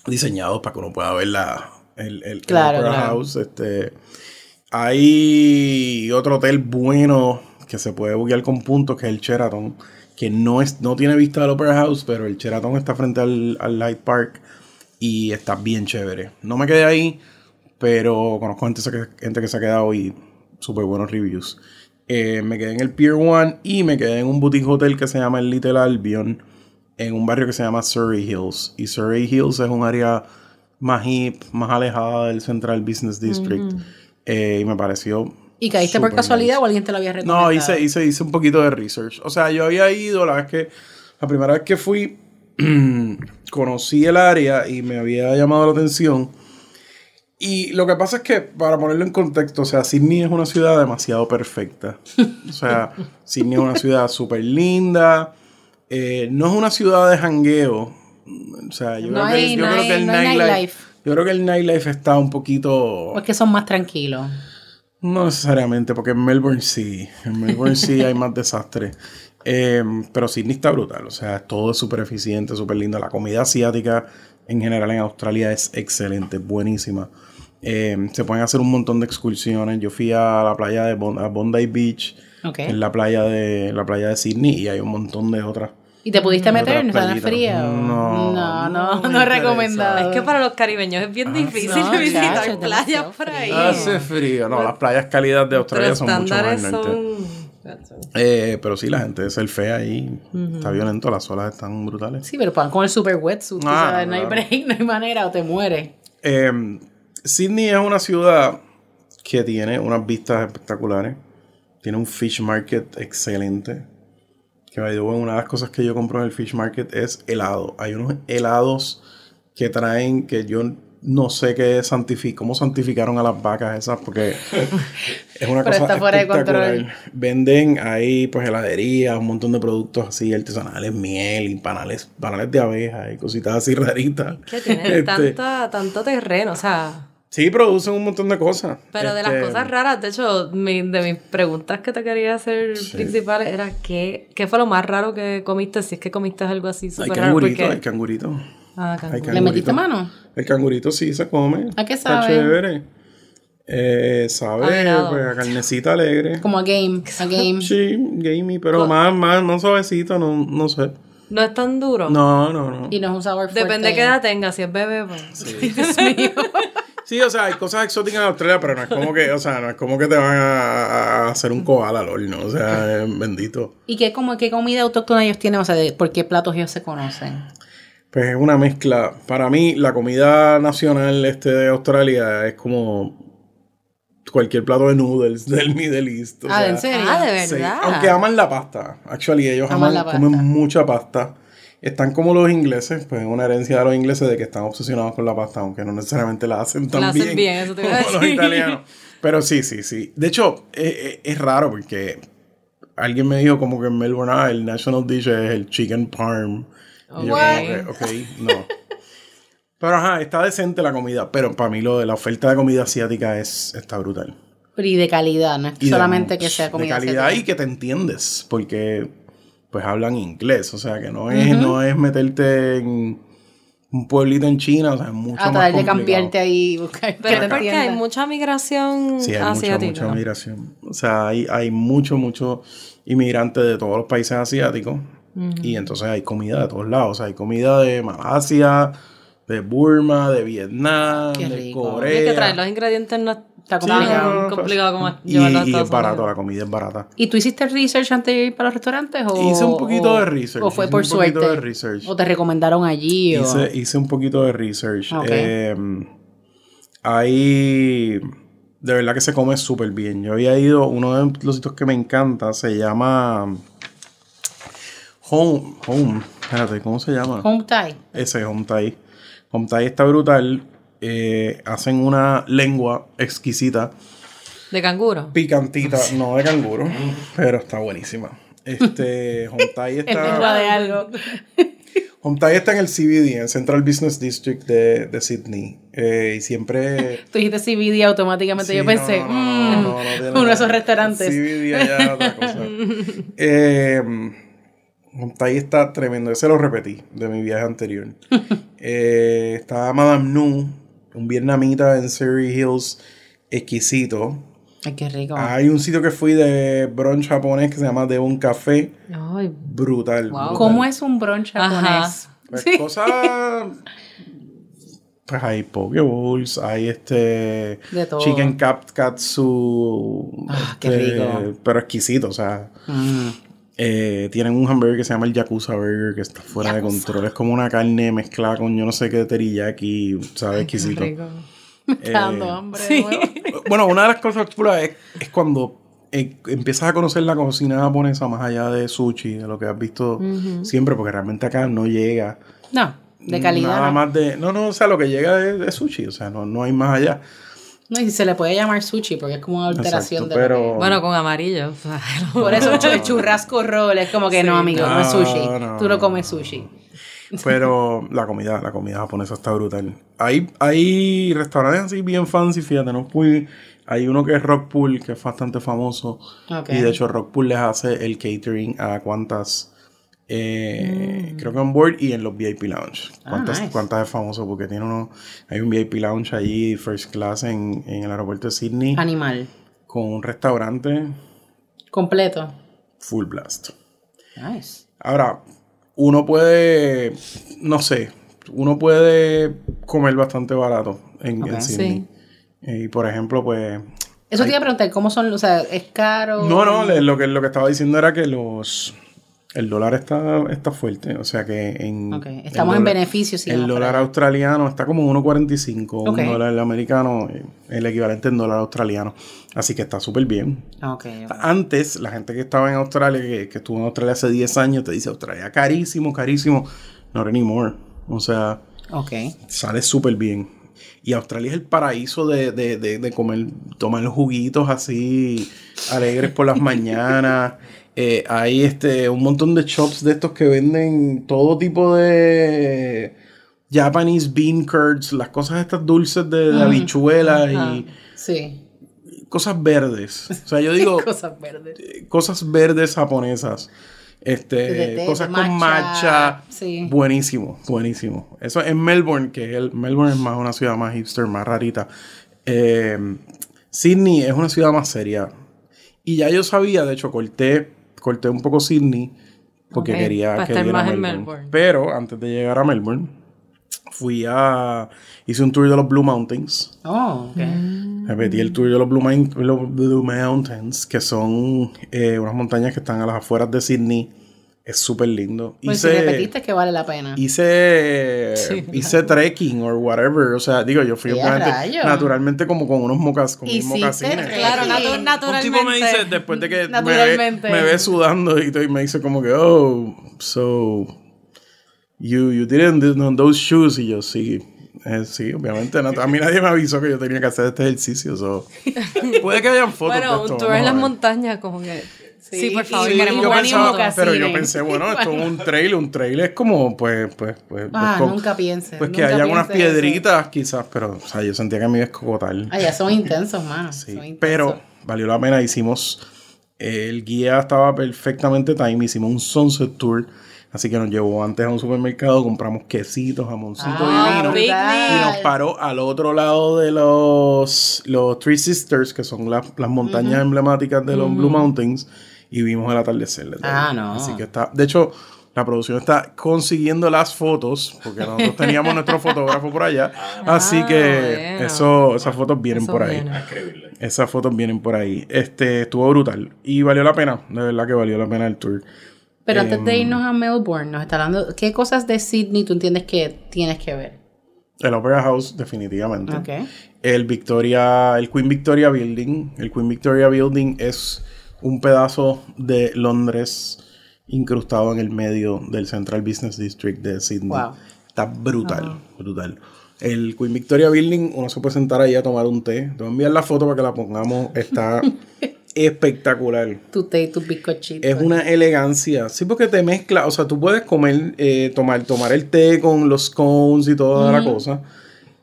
[SPEAKER 2] diseñados para que uno pueda ver la, el, el, el
[SPEAKER 1] Claro,
[SPEAKER 2] Opera
[SPEAKER 1] claro.
[SPEAKER 2] House. Este, hay otro hotel bueno que se puede buquear con puntos, que es el Sheraton, que no, es, no tiene vista del Opera House, pero el Sheraton está frente al, al Light Park y está bien chévere. No me quedé ahí, pero conozco gente, que- gente que se ha quedado y súper buenos reviews. Eh, me quedé en el Pier 1 y me quedé en un boutique hotel que se llama el Little Albion en un barrio que se llama Surrey Hills. Y Surrey Hills es un área más hip, más alejada del Central Business District. Eh, y me pareció...
[SPEAKER 1] ¿Y caíste por casualidad
[SPEAKER 2] nice.
[SPEAKER 1] o alguien te lo había recomendado?
[SPEAKER 2] No, hice, hice, hice un poquito de research. O sea, yo había ido, la vez que. La primera vez que fui, (clears throat) conocí el área y me había llamado la atención. Y lo que pasa es que, para ponerlo en contexto, o sea, Sydney es una ciudad demasiado perfecta. O sea, (laughs) Sydney es una ciudad súper linda. eh, no es una ciudad de jangueo. O sea, yo
[SPEAKER 1] No
[SPEAKER 2] creo
[SPEAKER 1] hay-
[SPEAKER 2] que, yo
[SPEAKER 1] no
[SPEAKER 2] creo
[SPEAKER 1] hay-
[SPEAKER 2] que el
[SPEAKER 1] no
[SPEAKER 2] nightlife.
[SPEAKER 1] nightlife.
[SPEAKER 2] Yo creo que el nightlife está un poquito.
[SPEAKER 1] O es que son más tranquilos.
[SPEAKER 2] No necesariamente, porque en Melbourne sí. En Melbourne sí hay más desastre. (laughs) Eh, pero Sydney está brutal. O sea, todo es súper eficiente, súper lindo. La comida asiática en general en Australia es excelente, buenísima. Eh, se pueden hacer un montón de excursiones. Yo fui a la playa de a Bondi Beach, en la playa de la playa de Sydney, y hay un montón de otras.
[SPEAKER 1] ¿Y te pudiste meter?
[SPEAKER 2] otras
[SPEAKER 1] ¿No estaba
[SPEAKER 2] playitas.
[SPEAKER 1] fría?
[SPEAKER 2] No,
[SPEAKER 1] no, no,
[SPEAKER 2] no
[SPEAKER 1] es recomendado.
[SPEAKER 3] Es que para los caribeños es bien difícil
[SPEAKER 1] no, (laughs)
[SPEAKER 3] visitar
[SPEAKER 1] es
[SPEAKER 3] playas por ahí.
[SPEAKER 2] Hace frío. No, las playas cálidas de
[SPEAKER 3] Los
[SPEAKER 2] Australia son mucho más
[SPEAKER 3] son...
[SPEAKER 2] Eh, pero sí, la gente se fea ahí. Está violento, las olas están brutales.
[SPEAKER 1] Sí, pero van con el super wetsuit,
[SPEAKER 2] Ah,
[SPEAKER 1] sabes,
[SPEAKER 2] no,
[SPEAKER 1] hay break, no hay manera, o te mueres.
[SPEAKER 2] Eh, Sydney es una ciudad que tiene unas vistas espectaculares. Tiene un fish market excelente. Que una de las cosas que yo compro en el fish market es helado. Hay unos helados que traen que yo no sé qué santifi cómo santificaron a las vacas esas porque (laughs) es una cosa
[SPEAKER 1] está fuera de
[SPEAKER 2] espectacular.
[SPEAKER 1] control.
[SPEAKER 2] Venden ahí pues heladerías, un montón de productos así artesanales, miel y panales, panales de abeja y cositas así raritas.
[SPEAKER 3] Que tienen (laughs)
[SPEAKER 2] Este,
[SPEAKER 3] tanta, tanto terreno, o sea...
[SPEAKER 2] Sí, producen un montón de cosas.
[SPEAKER 3] Pero de las
[SPEAKER 2] Este,
[SPEAKER 3] cosas raras, de hecho, mi- de mis preguntas que te quería hacer principales era ¿qué, ¿qué fue lo más raro que comiste? Si es que comiste algo así súper raro.
[SPEAKER 2] cangurito,
[SPEAKER 3] porque-
[SPEAKER 2] hay cangurito.
[SPEAKER 3] Ah,
[SPEAKER 2] Hay
[SPEAKER 3] canguro.
[SPEAKER 1] ¿Le
[SPEAKER 2] cangurito.
[SPEAKER 1] metiste mano?
[SPEAKER 2] El cangurito sí se come.
[SPEAKER 1] ¿A qué
[SPEAKER 2] Está
[SPEAKER 1] sabe?
[SPEAKER 2] chévere. Eh, sabe pues, a carnecita alegre.
[SPEAKER 1] Como a game, a game.
[SPEAKER 2] Sí, gamey, pero más, más, más suavecito, no, no sé.
[SPEAKER 3] No es tan duro.
[SPEAKER 2] No, no, no.
[SPEAKER 1] Y no es un sabor fuerte.
[SPEAKER 3] Depende de qué edad tenga, si es bebé, pues.
[SPEAKER 2] Sí, (laughs) o sea, hay cosas exóticas en Australia, pero no es como que, o sea, no es como que te van a, a hacer un koala al horno, o sea, es bendito.
[SPEAKER 1] ¿Y qué, como, qué comida autóctona ellos tienen? O sea, de, ¿por qué platos ellos se conocen?
[SPEAKER 2] Pues es una mezcla. Para mí, la comida nacional este de Australia es como cualquier plato de noodles del Middle East. o
[SPEAKER 1] ah,
[SPEAKER 2] sea,
[SPEAKER 1] ¿en serio?
[SPEAKER 3] Ah, de
[SPEAKER 2] sí.
[SPEAKER 3] verdad.
[SPEAKER 2] Aunque aman la pasta. Actually, ellos
[SPEAKER 1] Aman
[SPEAKER 2] aman,
[SPEAKER 1] la pasta.
[SPEAKER 2] comen mucha pasta. Están como los ingleses, pues es una herencia de los ingleses de que están obsesionados con la pasta, aunque no necesariamente la hacen tan
[SPEAKER 3] La hacen
[SPEAKER 2] bien,
[SPEAKER 3] bien, eso te
[SPEAKER 2] como los italianos. Pero sí, sí, sí. De hecho, es, es- es raro porque alguien me dijo como que en Melbourne ah, el national dish es el chicken parm. Y yo como que, ok, no. Pero ajá, está decente la comida, pero para mí lo de la oferta de comida asiática es está brutal.
[SPEAKER 1] Pero y de calidad, no es
[SPEAKER 2] Y de-
[SPEAKER 1] solamente que sea comida
[SPEAKER 2] De calidad
[SPEAKER 1] asiática.
[SPEAKER 2] y que te entiendes, porque pues hablan inglés, o sea que no es, no es meterte en un pueblito en China, o sea, es mucho
[SPEAKER 1] A
[SPEAKER 2] más
[SPEAKER 1] tratar de
[SPEAKER 2] complicado.
[SPEAKER 1] cambiarte ahí y buscar
[SPEAKER 3] Pero es porque hay mucha migración
[SPEAKER 2] Sí, hay mucha,
[SPEAKER 3] asiática.
[SPEAKER 2] mucha migración. O sea, hay, hay mucho, mucho inmigrantes de todos los países asiáticos. Y entonces hay comida de todos lados. O sea, hay comida de Malasia, de Burma, de Vietnam,
[SPEAKER 1] Qué
[SPEAKER 2] de. Corea.
[SPEAKER 3] Hay que traer los ingredientes no
[SPEAKER 1] Está complicado.
[SPEAKER 3] complicado como
[SPEAKER 2] Y,
[SPEAKER 3] llevarlo a
[SPEAKER 2] y es barato,
[SPEAKER 3] Unidos.
[SPEAKER 2] la comida es barata.
[SPEAKER 1] ¿Y tú hiciste research antes de ir para los restaurantes? O,
[SPEAKER 2] Hice un poquito
[SPEAKER 1] o-
[SPEAKER 2] de research,
[SPEAKER 1] ¿O fue
[SPEAKER 2] hice
[SPEAKER 1] por
[SPEAKER 2] un poquito
[SPEAKER 1] suerte?
[SPEAKER 2] de research.
[SPEAKER 1] ¿O te recomendaron allí? o-
[SPEAKER 2] Hice, hice un poquito de research.
[SPEAKER 1] Ok.
[SPEAKER 2] Eh, ahí, de verdad que se come súper bien. Yo había ido, uno de los sitios que me encanta se llama Home. Home. Espérate, ¿cómo se llama?
[SPEAKER 1] Home Thai.
[SPEAKER 2] Ese Home Thai. Home Thai está brutal. Eh, hacen una lengua exquisita,
[SPEAKER 3] De canguro.
[SPEAKER 2] picantita, (laughs) no de canguro, pero está buenísima. Este, (laughs) Home Thai
[SPEAKER 1] Es lengua
[SPEAKER 2] está.
[SPEAKER 1] de algo. (laughs)
[SPEAKER 2] Thai está en el CBD, en Central Business District de, de Sydney. Eh, y siempre.
[SPEAKER 1] Tú dijiste CBD automáticamente.
[SPEAKER 2] Sí,
[SPEAKER 1] yo pensé,
[SPEAKER 2] no, no,
[SPEAKER 1] mmm,
[SPEAKER 2] no, no tiene
[SPEAKER 1] uno de esos restaurantes.
[SPEAKER 2] CBD allá otra cosa. Eh, está tremendo. Ese lo repetí de mi viaje anterior. Eh, está Madame Nu, un vietnamita en Surrey Hills exquisito.
[SPEAKER 1] Ay, qué rico.
[SPEAKER 2] Hay un sitio que fui de brunch japonés que se llama Devon Café.
[SPEAKER 3] Ay,
[SPEAKER 2] Brutal.
[SPEAKER 3] Wow.
[SPEAKER 2] brutal.
[SPEAKER 1] ¿Cómo es un brunch
[SPEAKER 3] Ajá.
[SPEAKER 1] japonés?
[SPEAKER 2] Pues cosas. Pues hay poke bowls, hay este.
[SPEAKER 1] De todo.
[SPEAKER 2] Chicken cap, katsu.
[SPEAKER 1] Ah, qué
[SPEAKER 2] este,
[SPEAKER 1] rico.
[SPEAKER 2] Pero exquisito, o sea.
[SPEAKER 1] Mm.
[SPEAKER 2] Eh, tienen un hamburger que se llama el Yakuza Burger, que está fuera de
[SPEAKER 1] Yakuza.
[SPEAKER 2] control. Es como una carne mezclada con yo no sé qué de teriyaki, sabe exquisito.
[SPEAKER 3] rico. (laughs)
[SPEAKER 1] Me está
[SPEAKER 2] Eh,
[SPEAKER 1] dando hambre. de nuevo. (laughs)
[SPEAKER 2] Bueno, una de las cosas chulas es, es cuando eh, empiezas a conocer la cocina japonesa más allá de sushi, de lo que has visto siempre, porque realmente acá no llega.
[SPEAKER 1] No, de calidad.
[SPEAKER 2] Nada
[SPEAKER 1] no.
[SPEAKER 2] más de. No, no, o sea, lo que llega es, es sushi, o sea, no, no hay más allá.
[SPEAKER 1] No, y se le puede llamar sushi porque es como una alteración
[SPEAKER 2] Exacto,
[SPEAKER 1] de lo
[SPEAKER 2] pero-
[SPEAKER 1] que-
[SPEAKER 3] Bueno, con amarillo. (laughs) o sea,
[SPEAKER 1] Por eso el churrasco roll es como que no, amigo, no, es sushi.
[SPEAKER 2] no,
[SPEAKER 1] Tú no comes sushi.
[SPEAKER 2] Pero (laughs) la comida, la comida japonesa está brutal. Hay, hay restaurantes así bien fancy, fíjate, no fui. Hay uno que es Rockpool, que es bastante famoso. Y de hecho, Rockpool les hace el catering a cuantas. Eh,
[SPEAKER 1] Mm.
[SPEAKER 2] Creo que on board y en los VIP Lounge.
[SPEAKER 1] Ah,
[SPEAKER 2] ¿Cuántas,
[SPEAKER 1] nice.
[SPEAKER 2] cuántas es famoso? Porque tiene uno. Hay un VIP Lounge allí, first class, en, en el aeropuerto de Sydney.
[SPEAKER 1] Animal.
[SPEAKER 2] Con un restaurante
[SPEAKER 1] Completo.
[SPEAKER 2] full blast.
[SPEAKER 1] Nice.
[SPEAKER 2] Ahora, uno puede, no sé, uno puede comer bastante barato en,
[SPEAKER 1] Ok.
[SPEAKER 2] en Sydney. Y por ejemplo, pues...
[SPEAKER 1] Eso te iba a preguntar, ¿cómo son? O sea, ¿es caro?
[SPEAKER 2] No, no, lo que, lo que estaba diciendo era que los... El dólar está, está fuerte, o sea que en...
[SPEAKER 1] Estamos en
[SPEAKER 2] dólar-
[SPEAKER 1] beneficio,
[SPEAKER 2] El dólar australiano está como 1.45,
[SPEAKER 1] Ok.
[SPEAKER 2] un dólar americano, eh, el equivalente en dólar australiano. Así que está súper bien. Antes, la gente que estaba en Australia, que, que estuvo en Australia hace 10 años, te dice Australia carísimo, carísimo. Not anymore. O sea, sale súper bien. Y Australia es el paraíso de, de, de, de comer, tomar juguitos así alegres por las (laughs) mañanas. Eh, hay este, un montón de shops de estos que venden todo tipo de Japanese bean curds, las cosas estas dulces de, de habichuelas y
[SPEAKER 1] Sí.
[SPEAKER 2] cosas verdes. O sea, yo (laughs) digo
[SPEAKER 1] Cosas verdes.
[SPEAKER 2] cosas verdes japonesas. Este, cosas con
[SPEAKER 1] matcha, sí.
[SPEAKER 2] Buenísimo, buenísimo. Eso en Melbourne, que el, Melbourne es más una ciudad más hipster, más rarita. Eh, Sydney es una ciudad más seria. Y ya yo sabía, de hecho, corté, corté un poco Sydney porque quería,
[SPEAKER 3] para
[SPEAKER 2] quería ir a Melbourne.
[SPEAKER 3] Melbourne.
[SPEAKER 2] Pero antes de llegar a Melbourne, fui a. Hice un tour de los Blue Mountains.
[SPEAKER 1] Oh, ok.
[SPEAKER 2] Repetí el tour de los Blue, Mountain- los Blue Mountains, que son eh, unas montañas que están a las afueras de Sydney. Es súper lindo.
[SPEAKER 1] Pues si repetiste que vale la pena.
[SPEAKER 2] hice, (laughs) hice trekking or whatever. O sea, digo, yo fui
[SPEAKER 1] ¡Eh, a
[SPEAKER 2] obviamente, naturalmente como con unos mocas, con mis mocasines.
[SPEAKER 3] Claro,
[SPEAKER 1] Sí.
[SPEAKER 3] natu-
[SPEAKER 2] Un
[SPEAKER 3] naturalmente.
[SPEAKER 2] tipo me dice, después de que me ve, me ve sudando y, y me dice como que, oh, so, you, you didn't do no, those shoes. Y yo, sí, eh, sí, obviamente. nat- a mí nadie me avisó que yo tenía que hacer este ejercicio. so. (laughs) Puede que hayan fotos de
[SPEAKER 3] Bueno,
[SPEAKER 2] esto.
[SPEAKER 3] un tour en las montañas, como que. Sí, por favor,
[SPEAKER 1] y-
[SPEAKER 3] queremos
[SPEAKER 2] yo pensaba, pero yo pensé, bueno, esto es un (laughs) trail, un trail es como, pues, pues, pues,
[SPEAKER 1] Ah,
[SPEAKER 2] pues,
[SPEAKER 1] nunca pienses.
[SPEAKER 2] pues que hayan unas
[SPEAKER 1] eso.
[SPEAKER 2] piedritas quizás, pero, o sea, yo sentía que me iba a escogotar.
[SPEAKER 1] Ah, ya son intensos, mano. (laughs)
[SPEAKER 2] Sí,
[SPEAKER 1] son intensos.
[SPEAKER 2] pero valió la pena. Hicimos. eh, el guía estaba perfectamente time. Hicimos un sunset tour. Así que nos llevó antes a un supermercado. Compramos quesitos, jamoncito
[SPEAKER 1] Ah,
[SPEAKER 2] divino.
[SPEAKER 1] brutal.
[SPEAKER 2] Y nos paró al otro lado de los, los Three Sisters, que son las, las montañas emblemáticas de los Blue Mountains. Y vimos el atardecer.
[SPEAKER 1] Ah, no.
[SPEAKER 2] Así que está. De hecho, la producción está consiguiendo las fotos. Porque nosotros teníamos (laughs) nuestro fotógrafo por allá. Así que
[SPEAKER 3] bueno.
[SPEAKER 2] eso, esas fotos vienen
[SPEAKER 3] Eso
[SPEAKER 2] por ahí.
[SPEAKER 3] viene.
[SPEAKER 2] Esas fotos vienen por ahí. Este, estuvo brutal. Y valió la pena. De verdad que valió la pena el tour.
[SPEAKER 1] Pero antes
[SPEAKER 2] Em,
[SPEAKER 1] de irnos a Melbourne, nos está hablando. ¿Qué cosas de Sydney tú entiendes que tienes que ver?
[SPEAKER 2] El Opera House, definitivamente. El Victoria, el Queen Victoria Building. El Queen Victoria Building es un pedazo de Londres incrustado en el medio del Central Business District de Sydney.
[SPEAKER 1] Wow.
[SPEAKER 2] Está brutal, brutal. El Queen Victoria Building, uno se puede sentar ahí a tomar un té. Te voy a enviar la foto para que la pongamos. Está (laughs) espectacular.
[SPEAKER 1] Tu té y tu bizcochito.
[SPEAKER 2] Es una elegancia. Sí, porque te mezcla. O sea, tú puedes comer, eh, tomar, tomar el té con los scones y toda la cosa.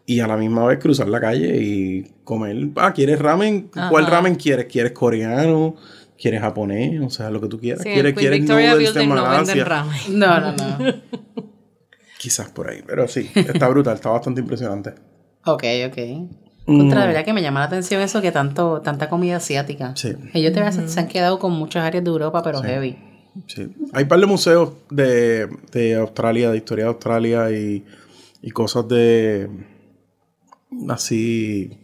[SPEAKER 2] Y a la misma vez cruzar la calle y comer. Ah, ¿quieres ramen? ¿Cuál ramen quieres? ¿Quieres coreano? ¿Quieres japonés? O sea, lo que tú quieras.
[SPEAKER 3] Sí, en
[SPEAKER 2] ¿Quieres,
[SPEAKER 3] Queen
[SPEAKER 2] quieres
[SPEAKER 3] Victoria
[SPEAKER 2] noodles de Malasia?
[SPEAKER 1] No, no, no. (laughs)
[SPEAKER 2] Quizás por ahí. Pero sí, está brutal. Está bastante impresionante. (laughs)
[SPEAKER 1] ok, ok. Contra, de verdad que me llama la atención eso que tanto, tanta comida asiática.
[SPEAKER 2] Sí.
[SPEAKER 1] Ellos te se han quedado con muchas áreas de Europa, pero heavy.
[SPEAKER 2] Sí. Hay un par de museos de, de Australia, de historia de Australia y, y cosas de así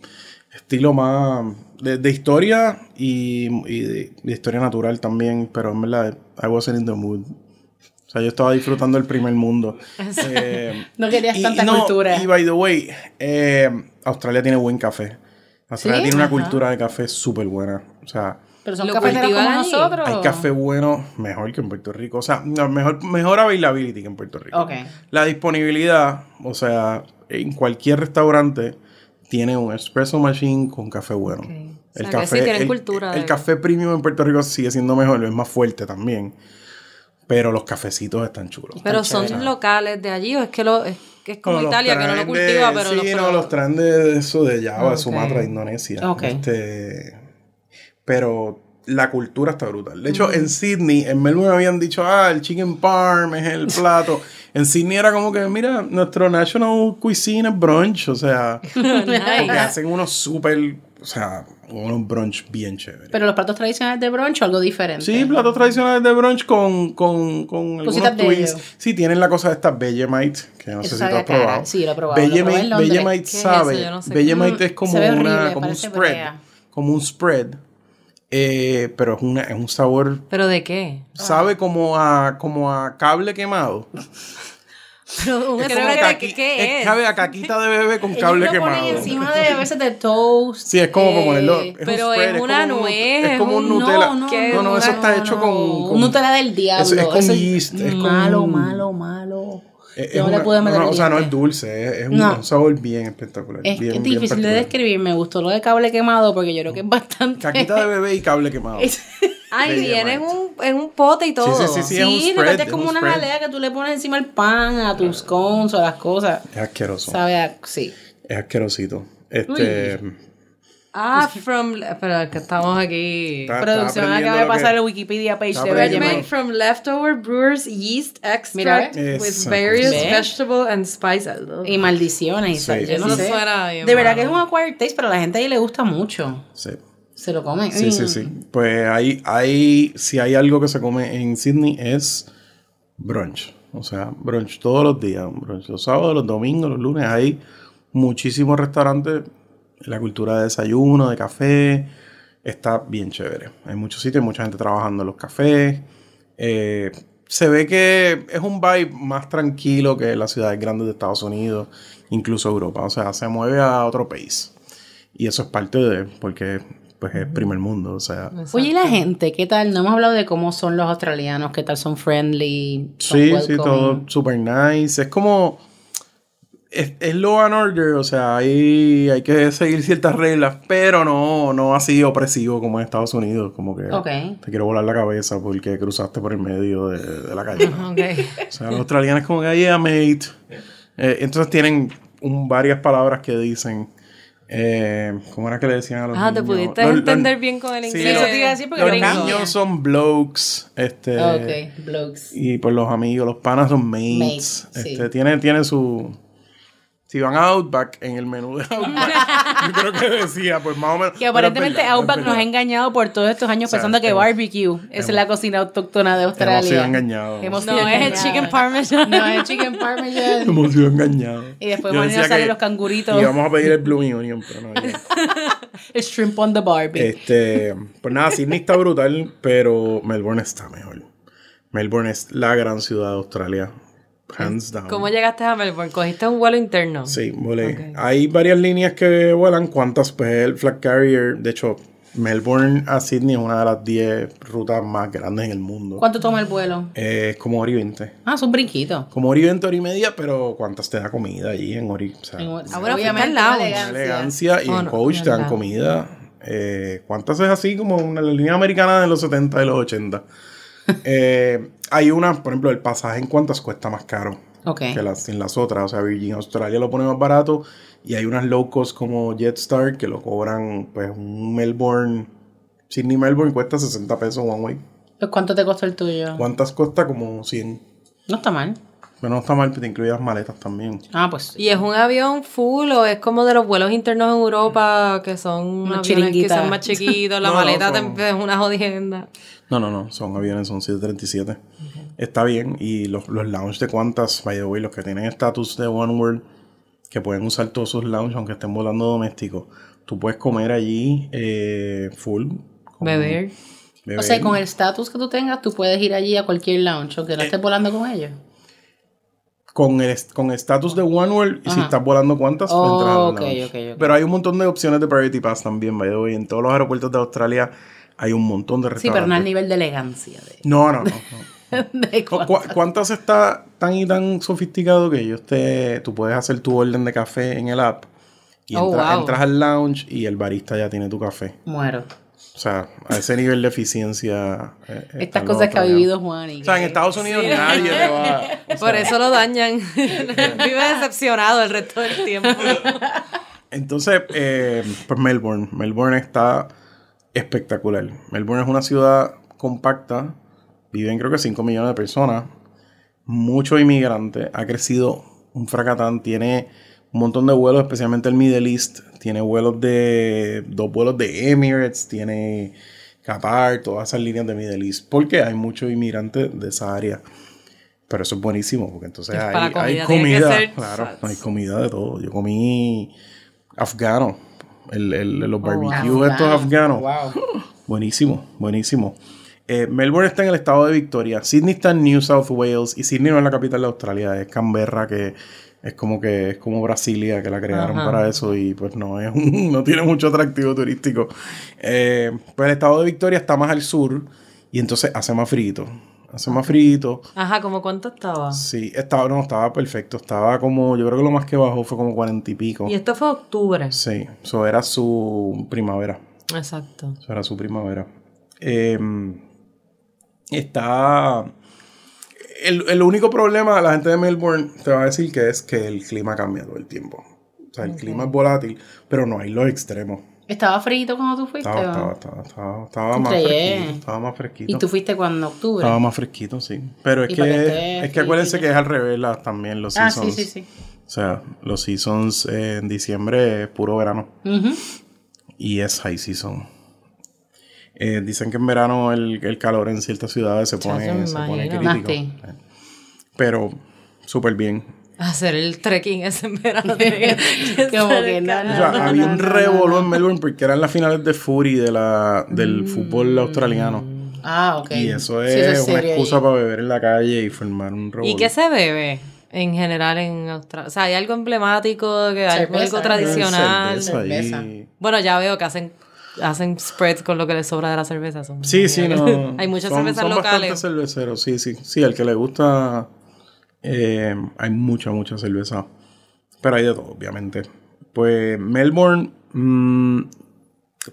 [SPEAKER 2] estilo más de, de historia y, y de, de historia natural también, pero en verdad I wasn't in the mood. O sea, yo estaba disfrutando el primer mundo. (laughs) Eh,
[SPEAKER 1] No querías
[SPEAKER 2] y-
[SPEAKER 1] tanta
[SPEAKER 2] y no,
[SPEAKER 1] cultura.
[SPEAKER 2] Y by the way, eh, Australia tiene buen café. Australia
[SPEAKER 1] ¿Sí?
[SPEAKER 2] tiene una
[SPEAKER 1] Ajá.
[SPEAKER 2] cultura de café súper buena. O sea,
[SPEAKER 1] Pero son
[SPEAKER 3] ¿Lo
[SPEAKER 1] cafeteros como nosotros.
[SPEAKER 2] hay café bueno mejor que en Puerto Rico. O sea, mejor, mejor availability que en Puerto Rico.
[SPEAKER 1] Ok.
[SPEAKER 2] La disponibilidad, o sea, en cualquier restaurante tiene un espresso machine con café bueno.
[SPEAKER 3] O sea, que sí tienen
[SPEAKER 2] el,
[SPEAKER 3] cultura
[SPEAKER 2] el café premium en Puerto Rico sigue siendo mejor, es más fuerte también. Pero los cafecitos están chulos.
[SPEAKER 3] Pero
[SPEAKER 2] Están
[SPEAKER 3] son
[SPEAKER 2] chéveres.
[SPEAKER 3] locales de allí o es que lo es, que es como
[SPEAKER 2] No,
[SPEAKER 3] Italia que no lo cultiva,
[SPEAKER 2] de-
[SPEAKER 3] pero
[SPEAKER 2] sí,
[SPEAKER 3] los
[SPEAKER 2] no,
[SPEAKER 3] pro-
[SPEAKER 2] los traen de eso de Java,
[SPEAKER 3] Ok.
[SPEAKER 2] Sumatra, Indonesia. Este, pero la cultura está brutal. De hecho, en Sydney, en Melbourne habían dicho, ah, el chicken parm es el plato. en Sydney era como que, mira, nuestro national cuisine es brunch. O sea, (laughs) porque hacen unos súper, o sea, unos brunch bien chéveres.
[SPEAKER 1] Pero los platos tradicionales de brunch o algo diferente.
[SPEAKER 2] Sí, platos tradicionales de brunch con, con, con algunos
[SPEAKER 1] Cositas
[SPEAKER 2] twists. Sí, tienen la cosa de esta Vegemite, que no
[SPEAKER 1] Eso
[SPEAKER 2] sé si tú
[SPEAKER 1] a
[SPEAKER 2] has
[SPEAKER 1] cara.
[SPEAKER 2] probado.
[SPEAKER 1] Sí, lo he probado, lo probé en
[SPEAKER 2] Vegemite,
[SPEAKER 1] Londres.
[SPEAKER 2] Vegemite
[SPEAKER 3] ¿Qué es
[SPEAKER 2] sabe.
[SPEAKER 3] no sé.
[SPEAKER 2] Vegemite es como, una,
[SPEAKER 1] horrible,
[SPEAKER 2] como un spread.
[SPEAKER 1] brea.
[SPEAKER 2] Como un spread. Eh, pero es, una, es un sabor.
[SPEAKER 3] ¿Pero de qué?
[SPEAKER 2] Sabe como a, como a cable quemado.
[SPEAKER 3] Pero un
[SPEAKER 2] Es como
[SPEAKER 3] qué, es?
[SPEAKER 2] Sabe a caquita de bebé con
[SPEAKER 1] Ellos
[SPEAKER 2] cable
[SPEAKER 1] lo ponen
[SPEAKER 2] quemado.
[SPEAKER 1] encima de a veces de toast.
[SPEAKER 2] Sí, es como
[SPEAKER 1] eh,
[SPEAKER 2] ponerlo. Es un
[SPEAKER 3] pero
[SPEAKER 2] spread,
[SPEAKER 3] es una
[SPEAKER 2] como un-
[SPEAKER 3] nuez,
[SPEAKER 2] Es como un
[SPEAKER 3] es un-
[SPEAKER 2] Nutella.
[SPEAKER 1] No, no,
[SPEAKER 2] no, no, eso
[SPEAKER 3] No,
[SPEAKER 2] está hecho con, con-
[SPEAKER 1] Un Nutella del diablo.
[SPEAKER 2] Eso es con
[SPEAKER 1] Eso
[SPEAKER 2] yeast, es con-
[SPEAKER 1] malo, malo, malo.
[SPEAKER 2] Es-
[SPEAKER 1] Yo
[SPEAKER 2] es
[SPEAKER 1] no le pude meter
[SPEAKER 2] no,
[SPEAKER 1] el
[SPEAKER 2] O sea, no es dulce, es, es un,
[SPEAKER 1] No.
[SPEAKER 2] sabor bien espectacular.
[SPEAKER 1] Es,
[SPEAKER 2] bien,
[SPEAKER 1] es
[SPEAKER 2] bien
[SPEAKER 1] difícil de describir. Me gustó lo de cable quemado porque yo creo que es bastante.
[SPEAKER 2] Caquita de bebé y cable quemado. (laughs)
[SPEAKER 3] Ay, viene en un, en un pote y todo.
[SPEAKER 2] sí, sí, sí.
[SPEAKER 1] Sí,
[SPEAKER 2] es un spread,
[SPEAKER 1] es como
[SPEAKER 2] un
[SPEAKER 1] una jalea que tú le pones encima al pan, a tus scones o a las cosas.
[SPEAKER 2] Es asqueroso.
[SPEAKER 1] Sabe a. Sí.
[SPEAKER 2] Es asquerosito. Este.
[SPEAKER 3] Ah, from... Pero es que estamos aquí...
[SPEAKER 2] Está-
[SPEAKER 1] Producción
[SPEAKER 2] aprendiendo
[SPEAKER 1] acaba de pasar el Wikipedia page
[SPEAKER 2] está
[SPEAKER 1] de
[SPEAKER 2] aprendiendo.
[SPEAKER 3] Made from leftover brewer's yeast
[SPEAKER 1] Mira,
[SPEAKER 3] extract
[SPEAKER 2] ¿ves?
[SPEAKER 3] with various vegetable and spices.
[SPEAKER 1] Y maldiciones.
[SPEAKER 2] Sí.
[SPEAKER 1] yo no sé.
[SPEAKER 3] suena bien
[SPEAKER 1] De verdad que es un acquired taste, pero a la gente ahí le gusta mucho.
[SPEAKER 2] Sí.
[SPEAKER 1] Se lo come.
[SPEAKER 2] Sí, sí, sí. Pues ahí, ahí, si hay algo que se come en Sydney es brunch. O sea, brunch todos los días. Brunch los sábados, los domingos, los lunes. Hay muchísimos restaurantes. La cultura de desayuno, de café, está bien chévere. Hay muchos sitios, mucha gente trabajando en los cafés. Eh, se ve que es un vibe más tranquilo que las ciudades grandes de Estados Unidos, incluso Europa. O sea, se mueve a otro país. Y eso es parte de, porque pues es primer mundo, o sea.
[SPEAKER 1] Oye, ¿y la gente? ¿Qué tal? No hemos hablado de cómo son los australianos, qué tal son friendly. son
[SPEAKER 2] Sí, sí, todo super nice. Es como. Es, es law and order, o sea, hay, hay que seguir ciertas reglas, pero no, no así opresivo como en Estados Unidos, como que
[SPEAKER 1] Ok.
[SPEAKER 2] te quiero volar la cabeza porque cruzaste por el medio de, de la calle. (laughs)
[SPEAKER 3] Ok.
[SPEAKER 2] O sea, los australianos como que, yeah, mate. Eh, entonces tienen un, varias palabras que dicen. Eh, ¿Cómo era que le decían a los
[SPEAKER 3] Ah, te
[SPEAKER 2] niños?
[SPEAKER 3] pudiste
[SPEAKER 2] Los- los-
[SPEAKER 3] entender bien con el
[SPEAKER 2] Sí,
[SPEAKER 3] inglés.
[SPEAKER 1] eso te iba a decir porque
[SPEAKER 2] los
[SPEAKER 1] gringo.
[SPEAKER 2] niños son blokes. Este,
[SPEAKER 1] Ok, blogs.
[SPEAKER 2] y pues los amigos, los panas son mates.
[SPEAKER 1] Mates, sí.
[SPEAKER 2] este, tiene, tiene su. Si van a Outback, en el menú de Outback, (laughs) yo creo que decía, pues más o menos.
[SPEAKER 1] Que aparentemente
[SPEAKER 2] verdad,
[SPEAKER 1] Outback nos ha engañado por todos estos años
[SPEAKER 2] O sea,
[SPEAKER 1] pensando que
[SPEAKER 2] hemos-
[SPEAKER 1] barbecue es la cocina autóctona de Australia.
[SPEAKER 2] Hemos sido engañados.
[SPEAKER 1] Hemos
[SPEAKER 3] No, es el chicken parmesan.
[SPEAKER 1] No, es el chicken parmesan.
[SPEAKER 2] Hemos sido engañados.
[SPEAKER 1] Y después
[SPEAKER 2] decía
[SPEAKER 1] salen
[SPEAKER 2] que
[SPEAKER 1] los canguritos.
[SPEAKER 2] Íbamos a pedir el Blooming Onion, pero no. (laughs)
[SPEAKER 1] El shrimp on the barbie.
[SPEAKER 2] Este, pues nada, Sydney está brutal, pero Melbourne está mejor. Melbourne es la gran ciudad de Australia. Hands down.
[SPEAKER 3] ¿Cómo llegaste a Melbourne? ¿Cogiste un vuelo interno?
[SPEAKER 2] Sí, volé. Hay varias líneas que vuelan. ¿Cuántas? Pues el flag carrier. De hecho, Melbourne a Sydney es una de las 10 rutas más grandes en el mundo.
[SPEAKER 1] ¿Cuánto toma el vuelo?
[SPEAKER 2] Eh, es como hora y 20.
[SPEAKER 1] Ah, es un brinquito.
[SPEAKER 2] Como hora y 20, hora y media, pero ¿cuántas te da comida allí en hora y- o sea,
[SPEAKER 1] En-
[SPEAKER 3] Ah, bueno,
[SPEAKER 1] obviamente, una
[SPEAKER 2] una elegancia y
[SPEAKER 3] Oh,
[SPEAKER 2] en
[SPEAKER 3] no,
[SPEAKER 2] coach te dan comida. Eh, ¿Cuántas es así como una la línea americana de los 70 y los 80? Eh, hay una, por ejemplo, el pasaje en cuántas cuesta más caro
[SPEAKER 1] Ok.
[SPEAKER 2] que las, en las otras. O sea, Virgin Australia lo pone más barato y hay unas low cost como Jetstar que lo cobran, pues un Melbourne, Sydney Melbourne cuesta 60 pesos one way.
[SPEAKER 1] Pues, ¿Cuánto te costó el tuyo?
[SPEAKER 2] ¿Cuántas cuesta? Como 100.
[SPEAKER 1] No está mal.
[SPEAKER 2] Pero no está mal, te incluye las maletas también.
[SPEAKER 1] Ah, pues sí.
[SPEAKER 3] ¿Y es un avión full o es como de los vuelos internos en Europa que son
[SPEAKER 1] Una
[SPEAKER 3] aviones que son más chiquitos, la (laughs)
[SPEAKER 2] No, no,
[SPEAKER 3] maleta
[SPEAKER 2] son-
[SPEAKER 3] te- es una jodienda?
[SPEAKER 2] No, no, no, son aviones, son 737. Está bien. Y los, los lounge de Qantas, by the way, los que tienen estatus de One World, que pueden usar todos sus lounge aunque estén volando doméstico, tú puedes comer allí eh, full.
[SPEAKER 3] beber.
[SPEAKER 1] O sea, con el estatus que tú tengas, tú puedes ir allí a cualquier lounge, aunque no
[SPEAKER 2] Eh,
[SPEAKER 1] estés volando con ellos.
[SPEAKER 2] Con el con estatus de One World, y si estás volando Qantas,
[SPEAKER 1] Oh,
[SPEAKER 2] entras al
[SPEAKER 1] ok,
[SPEAKER 2] lounge.
[SPEAKER 1] ok, ok.
[SPEAKER 2] Pero hay un montón de opciones de Priority Pass también, by the way. En todos los aeropuertos de Australia hay un montón de
[SPEAKER 1] Sí,
[SPEAKER 2] restaurantes.
[SPEAKER 1] pero no al nivel de elegancia. De,
[SPEAKER 2] No, no, no. no. (laughs)
[SPEAKER 1] de
[SPEAKER 2] ¿Cu-
[SPEAKER 1] cuánto.
[SPEAKER 2] cu- ¿Cuántas está tan y tan sofisticado que ellos te, tú puedes hacer tu orden de café en el app y
[SPEAKER 3] Oh, wow.
[SPEAKER 2] entras al lounge y el barista ya tiene tu café?
[SPEAKER 1] Muero.
[SPEAKER 2] O sea, a ese nivel de eficiencia. eh,
[SPEAKER 1] Estas
[SPEAKER 2] están los
[SPEAKER 1] cosas que ha vivido Juan. y
[SPEAKER 2] O sea, en Estados Unidos nadie te va. o (laughs)
[SPEAKER 3] Por
[SPEAKER 2] sea,
[SPEAKER 3] eso lo dañan. (laughs) Vive (laughs) decepcionado el resto del tiempo.
[SPEAKER 2] Entonces, eh, pues Melbourne. Melbourne está espectacular. Melbourne es una ciudad compacta. Viven creo que 5 millones de personas. Muchos inmigrantes. Ha crecido un fracatán. Tiene un montón de vuelos, especialmente el Middle East. Tiene vuelos de... Dos vuelos de Emirates. Tiene Qatar. Todas esas líneas de Middle East. Porque hay muchos inmigrantes de esa área. Pero eso es buenísimo. Porque entonces
[SPEAKER 3] Es
[SPEAKER 2] hay,
[SPEAKER 3] para
[SPEAKER 2] hay
[SPEAKER 3] comida,
[SPEAKER 2] comida.
[SPEAKER 3] ser
[SPEAKER 2] Claro, hay comida de todo. Yo comí afgano. El, el- los barbecue
[SPEAKER 1] wow.
[SPEAKER 2] estos afganos.
[SPEAKER 1] Wow. (laughs)
[SPEAKER 2] Buenísimo, buenísimo. Eh, Melbourne está en el estado de Victoria. Sydney está en New South Wales. Y Sydney no es la capital de Australia, es Canberra, que es como que es como Brasilia, que la crearon
[SPEAKER 3] Ajá.
[SPEAKER 2] para eso. Y pues no, es un- (laughs) no tiene mucho atractivo turístico. Eh, pues el estado de Victoria está más al sur. Y entonces hace más frito. Hace más frito.
[SPEAKER 3] Ajá, ¿como cuánto estaba?
[SPEAKER 2] Sí, estaba, no, estaba perfecto. Estaba como, yo creo que lo más que bajó fue como cuarenta y pico.
[SPEAKER 3] Y esto fue octubre.
[SPEAKER 2] Sí, eso era su primavera.
[SPEAKER 3] Exacto.
[SPEAKER 2] Eso era su primavera. Eh, está. El, el único problema, la gente de Melbourne te va a decir que es que el clima cambia todo el tiempo. O sea, el clima es volátil, pero no hay los extremos.
[SPEAKER 1] ¿Estaba frito cuando tú fuiste?
[SPEAKER 2] Estaba, estaba, estaba, estaba, más fresquito. Estaba más fresquito.
[SPEAKER 1] Y tú fuiste cuando octubre.
[SPEAKER 2] Estaba más fresquito, sí. Pero es
[SPEAKER 1] que
[SPEAKER 2] es que acuérdense que es al revés también los
[SPEAKER 1] ah,
[SPEAKER 2] seasons.
[SPEAKER 1] sí, sí, sí.
[SPEAKER 2] O sea, los seasons en diciembre es puro verano. Y es high season. Eh, dicen que en verano el, el calor en ciertas ciudades se pone, se pone crítico. Eh, Pero súper bien.
[SPEAKER 3] Hacer el trekking ese en verano. tiene que (laughs)
[SPEAKER 1] Como que no,
[SPEAKER 2] O sea,
[SPEAKER 1] no,
[SPEAKER 2] había un revolú en Melbourne porque eran las finales de Fury de la, del
[SPEAKER 1] Mm.
[SPEAKER 2] fútbol australiano.
[SPEAKER 1] Ah, ok.
[SPEAKER 2] Y eso
[SPEAKER 1] Sí,
[SPEAKER 2] es, una excusa
[SPEAKER 1] ahí.
[SPEAKER 2] para beber en la calle y formar un revolú.
[SPEAKER 3] ¿Y qué se bebe en general en Australia? O sea, ¿hay algo emblemático, que algo,
[SPEAKER 1] Cerveza,
[SPEAKER 3] algo tradicional?
[SPEAKER 2] Cerveza
[SPEAKER 1] Cerveza.
[SPEAKER 3] Bueno, ya veo que hacen hacen spreads con lo que les sobra de la cerveza. son-
[SPEAKER 2] Sí, sí, no. (laughs)
[SPEAKER 3] Hay muchas
[SPEAKER 2] son,
[SPEAKER 3] cervezas
[SPEAKER 2] son
[SPEAKER 3] locales.
[SPEAKER 2] cerveceros, sí, sí. Sí, al que le gusta, eh, hay mucha, mucha cerveza. Pero hay de todo, obviamente. Pues Melbourne mm,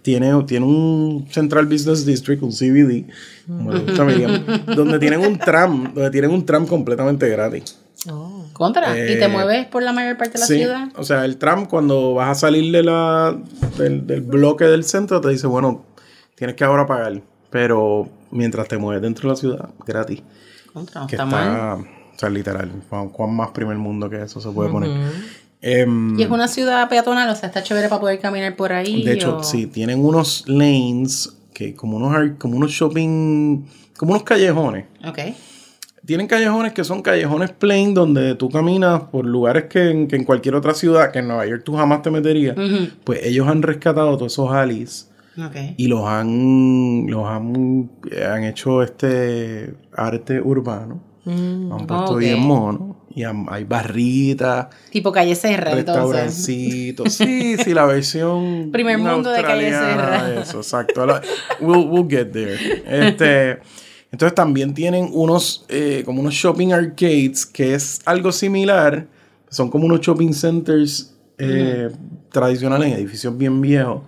[SPEAKER 2] tiene, tiene un Central Business District, un CBD, como le gusta a Miriam, (laughs) donde tienen un tram, donde tienen un tram completamente gratis.
[SPEAKER 3] Oh.
[SPEAKER 1] Contra. ¿Y te
[SPEAKER 2] Eh,
[SPEAKER 1] mueves por la mayor parte de la
[SPEAKER 2] Sí,
[SPEAKER 1] ciudad?
[SPEAKER 2] o sea, el tram cuando vas a salir de la, del, del bloque del centro te dice, bueno, tienes que ahora pagar, pero mientras te mueves dentro de la ciudad, gratis.
[SPEAKER 1] Contra.
[SPEAKER 2] Que
[SPEAKER 1] está
[SPEAKER 2] está,
[SPEAKER 1] mal.
[SPEAKER 2] o sea, literal, cuán, más primer mundo que eso se puede poner. Em,
[SPEAKER 1] Y es una ciudad peatonal, o sea, está chévere para poder caminar por ahí.
[SPEAKER 2] de hecho,
[SPEAKER 1] o-
[SPEAKER 2] sí, tienen unos lanes, que como unos, como unos shopping, como unos callejones.
[SPEAKER 1] Ok.
[SPEAKER 2] Tienen callejones que son callejones plain donde tú caminas por lugares que en, que en cualquier otra ciudad, que en Nueva York tú jamás te meterías. Pues ellos han rescatado todos esos alleys
[SPEAKER 1] Ok.
[SPEAKER 2] y los han, los han, han hecho este arte urbano. Lo han puesto bien mono. Y han- hay barritas,
[SPEAKER 1] Tipo calle Serra,
[SPEAKER 2] restaurancitos. Sí, sí, la versión. (laughs)
[SPEAKER 1] Primer mundo de Calle Serra.
[SPEAKER 2] Eso, exacto. La- we'll, we'll get there. Este, (laughs) entonces también tienen unos, eh, como unos shopping arcades, que es algo similar. Son como unos shopping centers eh, tradicionales en edificios bien viejos.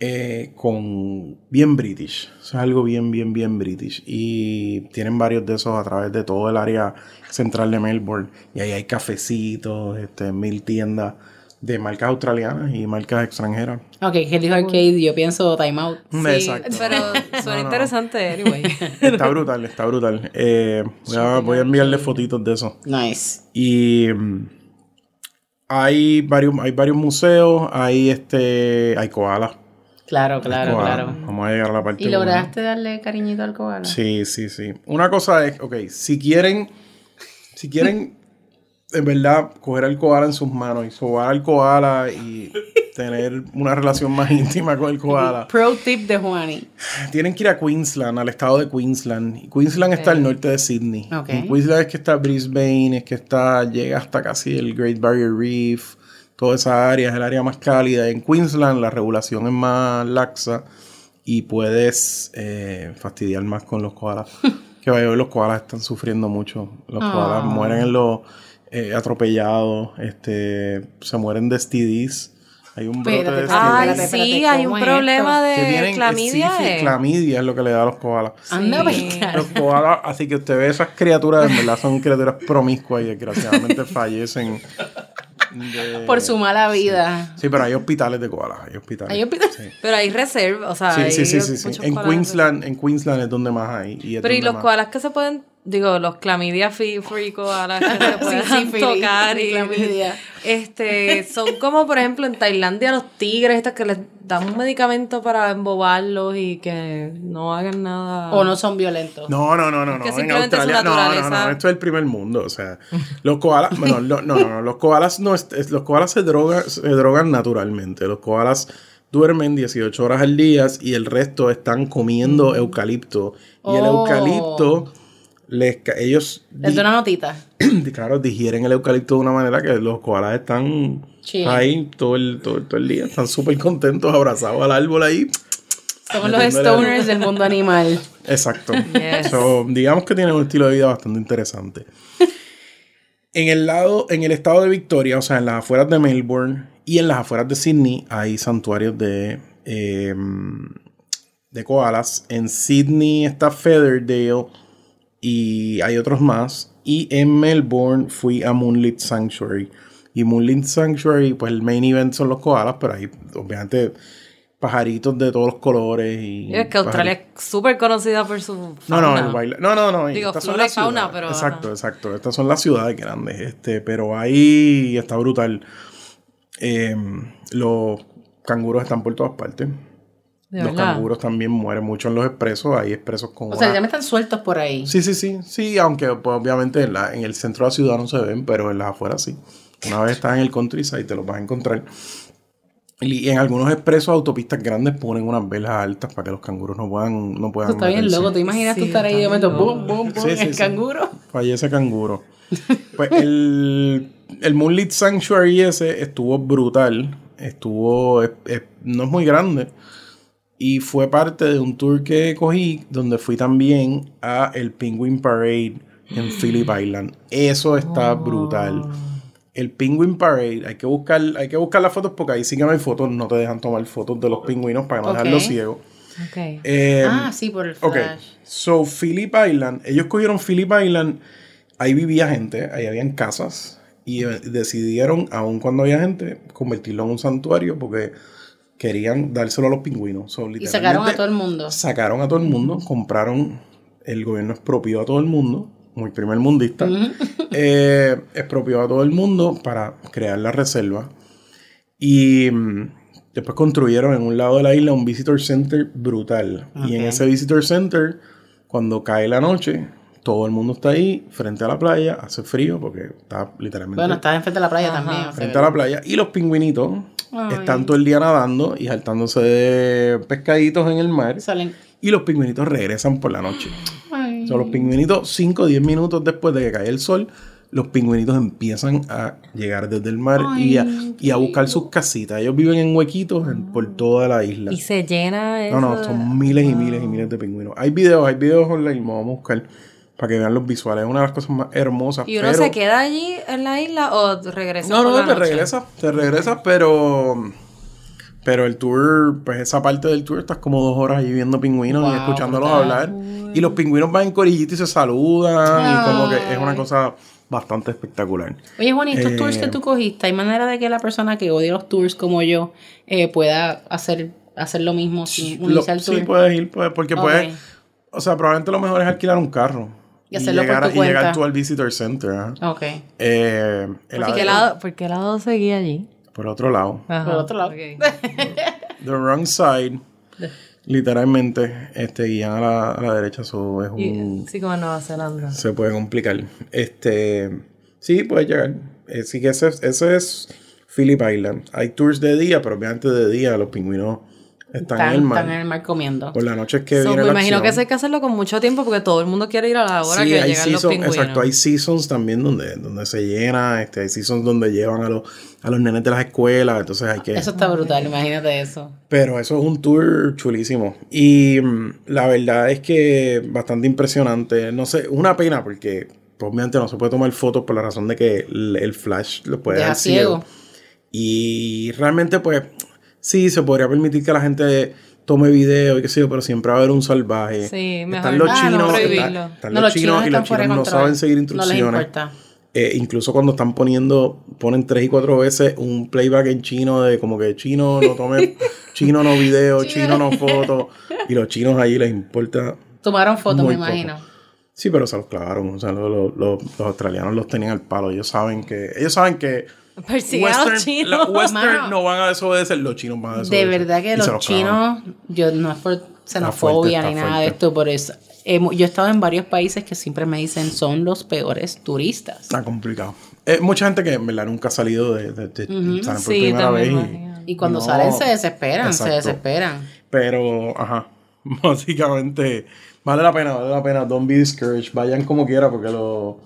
[SPEAKER 2] Eh, con bien british. Eso es algo bien, bien, bien british. Y tienen varios de esos a través de todo el área central de Melbourne. Y ahí hay cafecitos, este, mil tiendas de marcas australianas y marcas extranjeras.
[SPEAKER 1] Ok, que él dijo arcade, yo pienso Time Out.
[SPEAKER 3] Sí,
[SPEAKER 2] Exacto.
[SPEAKER 3] pero suena
[SPEAKER 2] No, no.
[SPEAKER 3] interesante, anyway. (laughs)
[SPEAKER 2] Está brutal, está brutal. Eh, voy, a, voy a enviarle fotitos de eso.
[SPEAKER 1] Nice.
[SPEAKER 2] Y mm, hay varios, hay varios museos, hay este, hay koalas.
[SPEAKER 1] Claro, claro, claro.
[SPEAKER 2] Vamos a llegar a la parte
[SPEAKER 1] ¿Y
[SPEAKER 2] buena.
[SPEAKER 1] lograste darle cariñito al koala?
[SPEAKER 2] Sí, sí, sí. Una cosa es, ok, si quieren, si quieren, en verdad, coger al koala en sus manos y sobar al koala y tener una relación más (laughs) íntima con el koala,
[SPEAKER 1] Pro tip de Juani.
[SPEAKER 2] tienen que ir a Queensland, al estado de Queensland. Y Queensland está al norte de Sydney.
[SPEAKER 1] Ok.
[SPEAKER 2] En Queensland es que está Brisbane, es que está, llega hasta casi el Great Barrier Reef, toda esa área es el área más cálida. En Queensland la regulación es más laxa y puedes eh, fastidiar más con los koalas. (laughs) que vaya, hoy los koalas están sufriendo mucho. Los koalas
[SPEAKER 1] Ah.
[SPEAKER 2] mueren en los eh, atropellados, este, se mueren de STDs. Hay un brote
[SPEAKER 1] Espérate,
[SPEAKER 2] de
[SPEAKER 1] espérate,
[SPEAKER 3] Ay,
[SPEAKER 1] espérate,
[SPEAKER 3] sí, hay
[SPEAKER 1] ¿cómo
[SPEAKER 3] un problema
[SPEAKER 1] esto?
[SPEAKER 2] que
[SPEAKER 3] de
[SPEAKER 2] tienen
[SPEAKER 3] clamidia.
[SPEAKER 2] sífilis,
[SPEAKER 3] eh.
[SPEAKER 2] clamidia es lo que le da a los koalas.
[SPEAKER 1] Anda,
[SPEAKER 3] Sí.
[SPEAKER 1] pescar.
[SPEAKER 2] Los koalas, así que usted ve esas criaturas, en verdad son criaturas promiscuas y desgraciadamente (laughs) fallecen. de-
[SPEAKER 1] Por su mala vida.
[SPEAKER 2] Sí, pero hay hospitales de koalas, hay hospitales.
[SPEAKER 1] Hay hospitales.
[SPEAKER 2] Sí.
[SPEAKER 3] Pero hay reserva, o sea,
[SPEAKER 2] Sí,
[SPEAKER 3] hay
[SPEAKER 2] sí, sí, sí, En. Queensland, en Queensland es donde más hay. y es
[SPEAKER 3] Pero y los
[SPEAKER 2] más-
[SPEAKER 3] koalas que se pueden, digo, los clamidia free, free koalas que se (laughs) pueden
[SPEAKER 1] sífilis
[SPEAKER 3] tocar
[SPEAKER 1] y
[SPEAKER 3] este son como por ejemplo en Tailandia los tigres estos que les dan un medicamento para embobarlos y que no hagan nada.
[SPEAKER 1] O no son violentos.
[SPEAKER 2] No, no, no, no, no.
[SPEAKER 3] que
[SPEAKER 2] En
[SPEAKER 3] simplemente su
[SPEAKER 2] Australia, no, no, no, esto es el primer mundo, o sea, los koalas, bueno, lo- no, no, no, los koalas no, los koalas se drogan, se drogan naturalmente, los koalas duermen 18 horas al día y el resto están comiendo eucalipto y el
[SPEAKER 1] Oh.
[SPEAKER 2] eucalipto les, ellos,
[SPEAKER 1] Les doy una notita. (clears throat)
[SPEAKER 2] claro, digieren el eucalipto de una manera que los koalas están ahí todo el, todo, todo el día, están súper contentos, abrazados al árbol ahí.
[SPEAKER 1] Somos los stoners del mundo animal.
[SPEAKER 2] Exacto.
[SPEAKER 3] Yes.
[SPEAKER 2] So, digamos que tienen un estilo de vida bastante interesante. En el lado, en el estado de Victoria, o sea, en las afueras de Melbourne y en las afueras de Sydney, hay santuarios de, eh, de koalas. En Sydney está Featherdale y hay otros más. Y en Melbourne fui a Moonlit Sanctuary. Y Moonlit Sanctuary, pues el main event son los koalas, pero hay obviamente pajaritos de todos los colores. Y
[SPEAKER 3] es que Australia
[SPEAKER 2] pajaritos-
[SPEAKER 3] es súper conocida por su
[SPEAKER 2] no,
[SPEAKER 3] fauna.
[SPEAKER 2] no, el baile- no, no, no.
[SPEAKER 3] Digo,
[SPEAKER 2] estas son las
[SPEAKER 3] fauna, pero,
[SPEAKER 2] Exacto,
[SPEAKER 3] ajá.
[SPEAKER 2] exacto. Estas son las ciudades grandes, este, pero ahí está brutal. Eh, los canguros están por todas partes.
[SPEAKER 3] De
[SPEAKER 2] los
[SPEAKER 3] verdad.
[SPEAKER 2] canguros también mueren mucho en los expresos. Hay expresos con
[SPEAKER 1] O sea,
[SPEAKER 2] una-
[SPEAKER 1] ya me están sueltos por ahí.
[SPEAKER 2] Sí, sí, sí. Sí, aunque pues, obviamente en, la- en el centro de la ciudad no se ven, pero en las afueras sí. Una vez estás en el countryside te los vas a encontrar. Y en algunos expresos, autopistas grandes ponen unas velas altas para que los canguros no puedan, no puedan
[SPEAKER 1] Eso está bien loco. ¿Te imaginas tú
[SPEAKER 3] Sí,
[SPEAKER 1] estar ahí de
[SPEAKER 3] está
[SPEAKER 1] momento?
[SPEAKER 3] bien
[SPEAKER 1] Boom, boom, boom.
[SPEAKER 2] Sí, sí,
[SPEAKER 1] el
[SPEAKER 2] sí.
[SPEAKER 1] canguro.
[SPEAKER 2] Fallece canguro. (laughs) Pues el, el Moonlit Sanctuary ese estuvo brutal. Estuvo. es- es- no es muy grande. Y fue parte de un tour que cogí donde fui también a el Penguin Parade en Phillip (gasps) Island. Eso está brutal. El Penguin Parade, hay que buscar, hay que buscar las fotos porque ahí sí que no hay fotos, no te dejan tomar fotos de los pingüinos para no
[SPEAKER 1] Ok.
[SPEAKER 2] dejarlos ciegos. Eh,
[SPEAKER 1] ah, sí, por el flash.
[SPEAKER 2] so Phillip Island, ellos cogieron Phillip Island, ahí vivía gente, ahí habían casas y eh, decidieron, aun cuando había gente, convertirlo en un santuario porque querían dárselo a los pingüinos. So,
[SPEAKER 1] Y sacaron a todo el mundo.
[SPEAKER 2] Sacaron a todo el mundo, compraron, el gobierno expropió a todo el mundo, muy primer mundista, (laughs) eh, expropió a todo el mundo para crear la reserva. Y mm, después construyeron en un lado de la isla un visitor center brutal. Y en ese visitor center, cuando cae la noche, todo el mundo está ahí, frente a la playa, hace frío porque está literalmente
[SPEAKER 1] Bueno, estás enfrente de la playa
[SPEAKER 3] Ajá.
[SPEAKER 1] también. o sea,
[SPEAKER 2] frente a la playa. Y los pingüinitos
[SPEAKER 1] Ay.
[SPEAKER 2] están todo el día nadando y saltándose de pescaditos en el mar.
[SPEAKER 1] Salen.
[SPEAKER 2] Y los pingüinitos regresan por la noche.
[SPEAKER 1] Ay.
[SPEAKER 2] O sea, los pingüinitos, 5 o 10 minutos después de que cae el sol, los pingüinitos empiezan a llegar desde el mar y, a,
[SPEAKER 1] Ay,
[SPEAKER 2] y a buscar sus casitas. Ellos viven en huequitos en- por toda la isla.
[SPEAKER 3] Y se llena eso.
[SPEAKER 2] No, no, son miles y miles y miles de pingüinos. Hay videos, hay videos online, vamos a buscar para que vean los visuales. Es una de las cosas más hermosas.
[SPEAKER 3] ¿Y uno
[SPEAKER 2] pero-
[SPEAKER 3] se queda allí en la isla o regresa?
[SPEAKER 2] No,
[SPEAKER 3] por
[SPEAKER 2] no,
[SPEAKER 3] la
[SPEAKER 2] te
[SPEAKER 3] noche?
[SPEAKER 2] regresas, te regresas, pero... Pero el tour, pues esa parte del tour estás como dos horas allí viendo pingüinos y escuchándolos
[SPEAKER 1] brutal.
[SPEAKER 2] hablar. Y los pingüinos van en corillito y se saludan. Y como que es una cosa bastante espectacular.
[SPEAKER 1] Oye, Juan, ¿y estos
[SPEAKER 2] Eh,
[SPEAKER 1] tours que tú cogiste, hay manera de que la persona que odia los tours como yo eh, pueda hacer, hacer lo mismo sin
[SPEAKER 2] Lo-
[SPEAKER 1] unirse al tour?
[SPEAKER 2] sí, puedes ir, puedes, porque puedes, o sea, probablemente lo mejor es alquilar un carro.
[SPEAKER 1] Y hacerlo por
[SPEAKER 2] llegar,
[SPEAKER 1] tu
[SPEAKER 2] y llegar tú al Visitor Center. ¿ah?
[SPEAKER 1] Ok.
[SPEAKER 2] Eh, el
[SPEAKER 3] ¿Por qué, lado, ¿Por qué lado seguía allí?
[SPEAKER 2] por otro lado.
[SPEAKER 3] Ajá,
[SPEAKER 1] Por otro lado. (laughs)
[SPEAKER 2] The wrong side. Literalmente, este, guían a la, a la derecha, eso es un...
[SPEAKER 3] Y- sí, como en Nueva Zelanda.
[SPEAKER 2] Se puede complicar. Este, sí, puedes llegar. Eh, sí que ese, es- ese es Phillip Island. Hay tours de día, pero obviamente de día los pingüinos están,
[SPEAKER 1] Están,
[SPEAKER 2] en el mar.
[SPEAKER 1] están en el mar comiendo.
[SPEAKER 2] Por la noche es que
[SPEAKER 3] So,
[SPEAKER 2] viene
[SPEAKER 3] me
[SPEAKER 2] la
[SPEAKER 3] imagino que
[SPEAKER 2] acción.
[SPEAKER 3] eso hay que hacerlo con mucho tiempo porque todo el mundo quiere ir a la hora
[SPEAKER 2] Sí,
[SPEAKER 3] que
[SPEAKER 2] hay
[SPEAKER 3] llegan los
[SPEAKER 2] season-
[SPEAKER 3] pingüinos.
[SPEAKER 2] exacto, hay seasons también donde, donde se llena, este, hay seasons donde llevan a los, a los nenes de las escuelas, entonces hay que...
[SPEAKER 1] Eso está brutal, imagínate eso.
[SPEAKER 2] Pero eso es un tour chulísimo. Y mm, la verdad es que bastante impresionante. No sé, una pena porque pues, obviamente no se puede tomar fotos por la razón de que el, el flash lo puede
[SPEAKER 1] Deja
[SPEAKER 2] dejar ciego.
[SPEAKER 1] ciego.
[SPEAKER 2] Y realmente pues sí, se podría permitir que la gente tome video y qué sé yo, pero siempre va a haber un salvaje.
[SPEAKER 3] Sí, mejor
[SPEAKER 2] Están los
[SPEAKER 1] Ah, no,
[SPEAKER 2] chinos,
[SPEAKER 3] prohibirlo.
[SPEAKER 2] están, están
[SPEAKER 1] No,
[SPEAKER 2] los chinos y los chinos no saben seguir
[SPEAKER 1] No les
[SPEAKER 2] instrucciones.
[SPEAKER 1] importa.
[SPEAKER 2] Eh, incluso cuando están poniendo, ponen tres y cuatro veces un playback en chino de como que chino no tome, (laughs) chino no video, chino no foto. Y los chinos ahí les importa.
[SPEAKER 1] Tomaron fotos, me imagino.
[SPEAKER 2] Sí, pero se los clavaron. O sea, lo- lo- lo- los australianos los tenían al palo. Ellos saben que, ellos saben que
[SPEAKER 3] Persiguen a los chinos.
[SPEAKER 2] los western
[SPEAKER 1] Mano.
[SPEAKER 2] no van a desobedecer, los chinos van a desobedecer.
[SPEAKER 1] De verdad que
[SPEAKER 2] Y se
[SPEAKER 1] los chinos, yo no es por xenofobia ni nada de
[SPEAKER 2] fuerte.
[SPEAKER 1] esto, por eso. hemo- yo he estado en varios países que siempre me dicen son los peores turistas.
[SPEAKER 2] Está complicado. Eh, mucha gente que en verdad nunca ha salido de, de, de- salen por
[SPEAKER 3] Sí,
[SPEAKER 2] primera vez. y-.
[SPEAKER 1] Y cuando
[SPEAKER 2] no-
[SPEAKER 1] salen se desesperan, se
[SPEAKER 2] Exacto.
[SPEAKER 1] desesperan.
[SPEAKER 2] Pero, ajá, (laughs) básicamente vale la pena, vale la pena. Don't be discouraged. Vayan como quiera porque lo,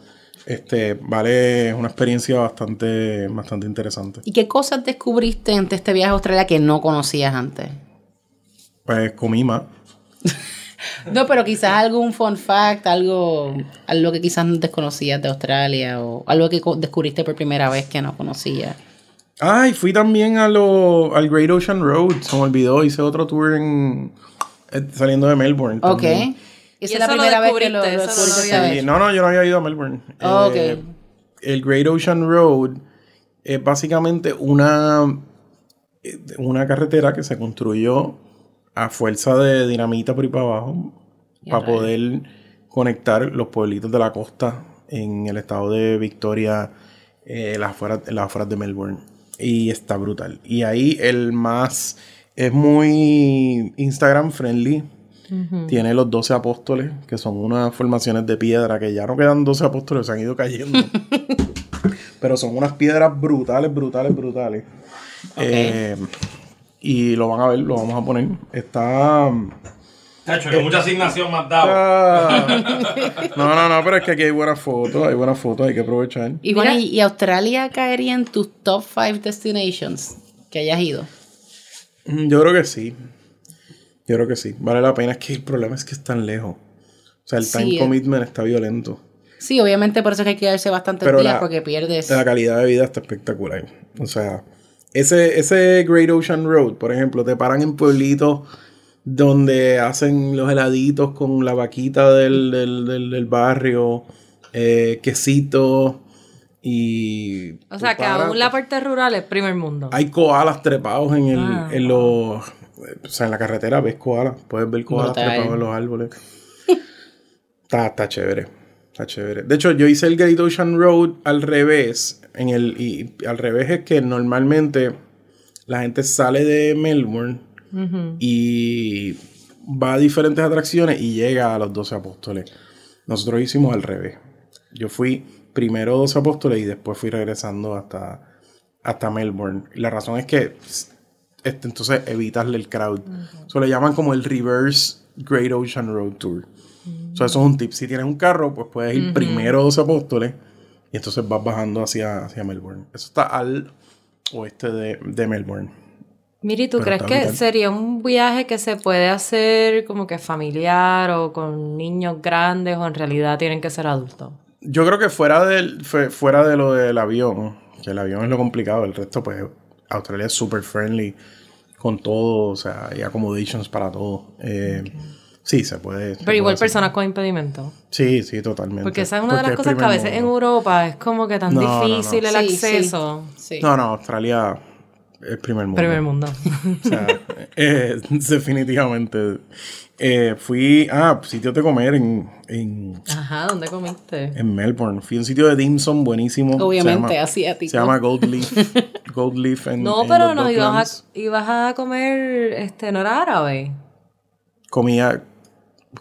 [SPEAKER 2] este, vale, es una experiencia bastante, bastante interesante.
[SPEAKER 1] ¿Y qué cosas descubriste en este viaje a Australia que no conocías antes?
[SPEAKER 2] Pues comí más. (laughs)
[SPEAKER 1] No, pero quizás algún fun fact, algo, algo que quizás no desconocías de Australia o algo que descubriste por primera vez que no conocías.
[SPEAKER 2] Ay, fui también a lo, al Great Ocean Road. Se me olvidó, hice otro tour en, eh, saliendo de Melbourne.
[SPEAKER 1] Ok. Esa
[SPEAKER 3] Y
[SPEAKER 1] es la primera vez que lo, lo
[SPEAKER 3] no
[SPEAKER 1] descubriste
[SPEAKER 2] Sí, no, no, yo no había ido a Melbourne.
[SPEAKER 1] Oh,
[SPEAKER 2] Eh,
[SPEAKER 1] ok.
[SPEAKER 2] El Great Ocean Road es básicamente una, eh, una carretera que se construyó a fuerza de dinamita por ahí para abajo para poder conectar los pueblitos de la costa en el estado de Victoria, eh, las afueras, en las afueras de Melbourne. Y está brutal. Y ahí el más es muy Instagram friendly. Tiene los 12 apóstoles, que son unas formaciones de piedra que ya no quedan 12 apóstoles, se han ido cayendo. (laughs) Pero son unas piedras brutales, brutales, brutales. Eh, y lo van a ver, lo vamos a poner. Está.
[SPEAKER 4] Tacho, que mucha asignación me has dado. (laughs)
[SPEAKER 2] No, no, no, pero es que aquí hay buenas fotos, hay buenas fotos, hay que aprovechar.
[SPEAKER 1] Y, bueno, y, y Australia caería en tus top 5 destinations que hayas ido.
[SPEAKER 2] Mm, Yo creo que sí. Yo creo que sí. Vale la pena. Es que el problema es que es tan lejos. O sea, el
[SPEAKER 1] Sí,
[SPEAKER 2] time
[SPEAKER 1] eh.
[SPEAKER 2] commitment está violento.
[SPEAKER 1] Sí, obviamente por eso es que hay que quedarse bastantes
[SPEAKER 2] Pero
[SPEAKER 1] días
[SPEAKER 2] la-
[SPEAKER 1] porque pierdes.
[SPEAKER 2] La calidad de vida está espectacular. O sea, ese, ese Great Ocean Road, por ejemplo, te paran en pueblitos donde hacen los heladitos con la vaquita del, del, del- del barrio, eh, quesito y...
[SPEAKER 3] O sea, que aún la parte rural es primer mundo.
[SPEAKER 2] Hay koalas trepados en, el,
[SPEAKER 3] Ah.
[SPEAKER 2] en los... O sea, en la carretera ves koalas. Puedes ver koalas trepados en los árboles. (laughs) está, está chévere. Está chévere. De hecho, yo hice el Great Ocean Road al revés. En el, y al revés es que normalmente la gente sale de Melbourne y va a diferentes atracciones y llega a los 12 apóstoles. Nosotros hicimos al revés. Yo fui primero 12 apóstoles y después fui regresando hasta, hasta Melbourne. La razón es que este, entonces evitas el crowd. Eso le llaman como el reverse Great Ocean Road Tour. So, eso es un tip. Si tienes un carro, pues puedes ir primero a 12 apóstoles y entonces vas bajando hacia, hacia Melbourne. Eso está al oeste de, de Melbourne.
[SPEAKER 3] Miri, ¿tú
[SPEAKER 2] Pero
[SPEAKER 3] crees que sería un viaje que se puede hacer como que familiar o con niños grandes o en realidad tienen que ser adultos?
[SPEAKER 2] Yo creo que fuera del fue- fuera de lo del avión, que el avión es lo complicado, el resto pues Australia es super friendly con todo, o sea, hay accommodations para todo. Eh, Sí, se puede. se
[SPEAKER 3] Pero igual
[SPEAKER 2] puede
[SPEAKER 3] personas con impedimento.
[SPEAKER 2] Sí, sí, totalmente.
[SPEAKER 3] Porque esa es una de las cosas que a veces en. Europa es como que tan
[SPEAKER 2] No, no, no.
[SPEAKER 3] difícil el
[SPEAKER 1] Sí, sí.
[SPEAKER 3] acceso.
[SPEAKER 1] Sí.
[SPEAKER 2] No, no, Australia es primer mundo.
[SPEAKER 3] Primer mundo.
[SPEAKER 2] O sea, (laughs) eh, definitivamente. Eh, fui a sitios de comer en, en,
[SPEAKER 3] Ajá, ¿dónde comiste?
[SPEAKER 2] en Melbourne. Fui a un sitio de dim sum buenísimo.
[SPEAKER 1] Obviamente, asiático.
[SPEAKER 2] Se llama Gold Leaf. (laughs) Gold Leaf en
[SPEAKER 3] No,
[SPEAKER 2] en
[SPEAKER 3] pero
[SPEAKER 2] los
[SPEAKER 3] no, ibas a, ibas a comer, este, no era árabe.
[SPEAKER 2] Comía,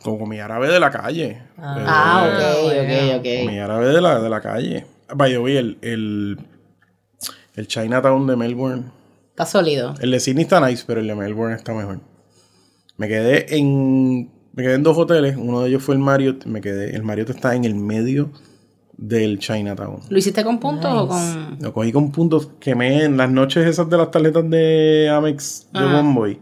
[SPEAKER 2] como comía árabe de la calle.
[SPEAKER 1] Ah,
[SPEAKER 2] Eh,
[SPEAKER 1] ok, ok, ok.
[SPEAKER 2] Comida árabe de la, de la calle. By the way, el, el, el Chinatown de Melbourne.
[SPEAKER 1] Está sólido.
[SPEAKER 2] El de Sydney está nice, pero el de Melbourne está mejor. Me quedé en. Me quedé en dos hoteles. Uno de ellos fue el Marriott. Me quedé. El Marriott está en el medio del Chinatown.
[SPEAKER 1] ¿Lo hiciste con puntos o con...?
[SPEAKER 2] Lo cogí con puntos. Quemé en las noches esas de las tarjetas de Amex de. Bomboy.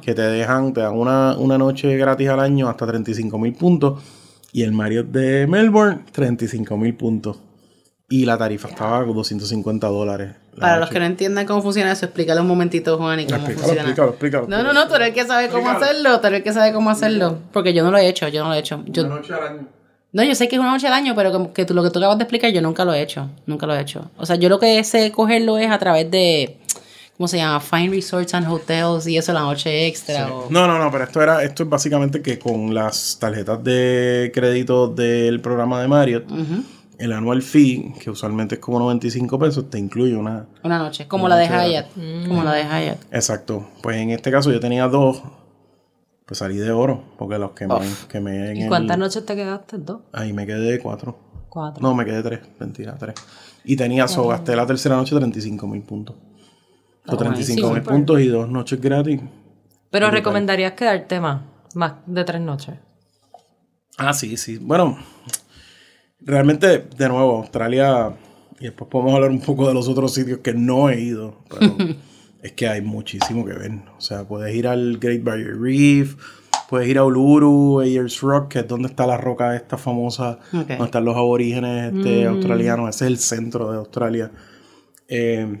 [SPEAKER 2] Que te dejan, te dan una, una noche gratis al año hasta 35 mil puntos. Y el Marriott de Melbourne, 35 mil puntos. Y la tarifa estaba con 250 dólares. la
[SPEAKER 1] Para los que no entiendan cómo funciona eso, explícalo un momentito, Juan, y cómo
[SPEAKER 2] Explícalo,
[SPEAKER 1] funciona.
[SPEAKER 2] explícalo, explícalo.
[SPEAKER 1] No, no, no, tú eres que sabe cómo hacerlo, tú eres que sabe cómo hacerlo. Porque yo no lo he hecho, yo no lo he hecho. Yo,
[SPEAKER 2] Una noche al año.
[SPEAKER 1] no, yo sé que es una noche al año, pero como que tú, lo que tú acabas de explicar, yo nunca lo he hecho. Nunca lo he hecho. O sea, yo lo que sé cogerlo es a través de, ¿cómo se llama? Fine Resorts and Hotels y eso, la noche extra. o-
[SPEAKER 2] No, no, no, pero esto era, esto es básicamente que con las tarjetas de crédito del programa de Marriott,
[SPEAKER 1] Ujú.
[SPEAKER 2] El annual fee, que usualmente es como 95 pesos, te incluye una.
[SPEAKER 1] Una noche, como la de
[SPEAKER 2] noche
[SPEAKER 1] Hyatt. Como la de Hyatt.
[SPEAKER 2] Exacto. Pues en este caso yo tenía dos. Pues salí de oro, porque los que me, que me en
[SPEAKER 3] ¿Y
[SPEAKER 2] el-
[SPEAKER 3] cuántas noches te quedaste? ¿Dos?
[SPEAKER 2] Ahí me quedé cuatro.
[SPEAKER 3] Cuatro.
[SPEAKER 2] No, me quedé tres, mentira, tres. Y tenía, so, gasté la tercera noche 35 mil puntos.
[SPEAKER 1] Ah,
[SPEAKER 2] 35 mil puntos y dos noches gratis.
[SPEAKER 3] Pero recomendarías quedarte más, más de tres noches.
[SPEAKER 2] Ah, sí, sí. Bueno, realmente, de nuevo, Australia, y después podemos hablar un poco de los otros sitios que no he ido, pero (laughs) es que hay muchísimo que ver. O sea, puedes ir al Great Barrier Reef, puedes ir a Uluru, Ayers Rock, que es donde está la roca esta famosa, donde están los aborígenes este, australianos. Ese es el centro de Australia. Eh,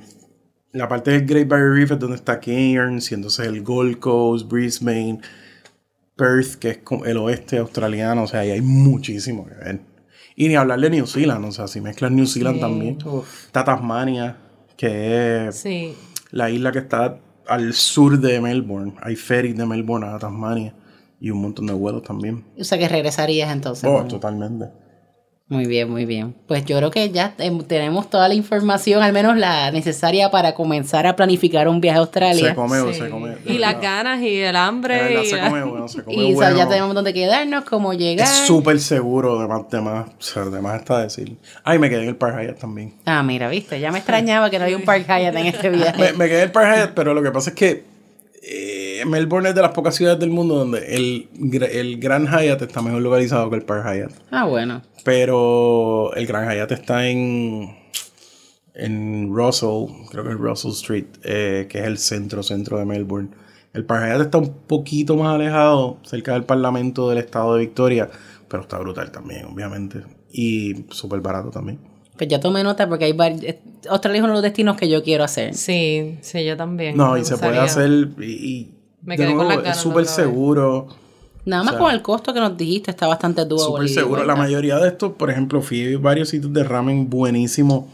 [SPEAKER 2] la parte del Great Barrier Reef es donde está Cairns, y entonces el Gold Coast, Brisbane, Perth, que es el oeste australiano, o sea, ahí hay muchísimo que ver. Y ni hablar de New Zealand, o sea, si mezclas New Zealand también. Está Tasmania, que es
[SPEAKER 3] Sí.
[SPEAKER 2] la isla que está al sur de Melbourne. Hay ferries de Melbourne a Tasmania y un montón de vuelos también.
[SPEAKER 1] O sea, que regresarías entonces.
[SPEAKER 2] Oh,
[SPEAKER 1] ¿no?
[SPEAKER 2] totalmente.
[SPEAKER 1] Muy bien, muy bien. Pues yo creo que ya em, tenemos toda la información, al menos la necesaria para comenzar a planificar un viaje a Australia.
[SPEAKER 2] Se come
[SPEAKER 3] Sí.
[SPEAKER 2] se come.
[SPEAKER 3] Y las ganas y el hambre.
[SPEAKER 2] verdad,
[SPEAKER 3] y
[SPEAKER 2] se come bueno, se (laughs) come
[SPEAKER 1] y o sea,
[SPEAKER 2] bueno.
[SPEAKER 1] ya tenemos dónde quedarnos, cómo llegar.
[SPEAKER 2] Es súper seguro, de más, de más, o sea, de más está decir. Ay, me quedé en el Park Hyatt también.
[SPEAKER 1] Ah, mira, viste, ya me extrañaba que no había un Park Hyatt en este viaje.
[SPEAKER 2] Me, me quedé en el Park Hyatt, pero lo que pasa es que eh, Melbourne es de las pocas ciudades del mundo donde el, el Grand Hyatt está mejor localizado que el Park Hyatt.
[SPEAKER 1] Ah, bueno.
[SPEAKER 2] Pero el Grand Hyatt está en, en Russell, creo que es Russell Street, eh, que es el centro, centro de Melbourne. El Park Hyatt está un poquito más alejado, cerca del Parlamento del Estado de Victoria, pero está brutal también, obviamente. Y súper barato también.
[SPEAKER 1] Pues ya tomé nota porque hay varios... Australia es uno de los destinos que yo quiero hacer.
[SPEAKER 3] Sí, sí, yo también.
[SPEAKER 2] No, y se puede hacer y, y
[SPEAKER 3] Me
[SPEAKER 2] de
[SPEAKER 3] quedé con
[SPEAKER 2] nuevo,
[SPEAKER 3] las
[SPEAKER 2] es súper seguro.
[SPEAKER 1] Nada más
[SPEAKER 2] O sea,
[SPEAKER 1] con el costo que nos dijiste, está bastante doable.
[SPEAKER 2] Súper seguro. La mayoría de estos, por ejemplo, fui a varios sitios de ramen buenísimos.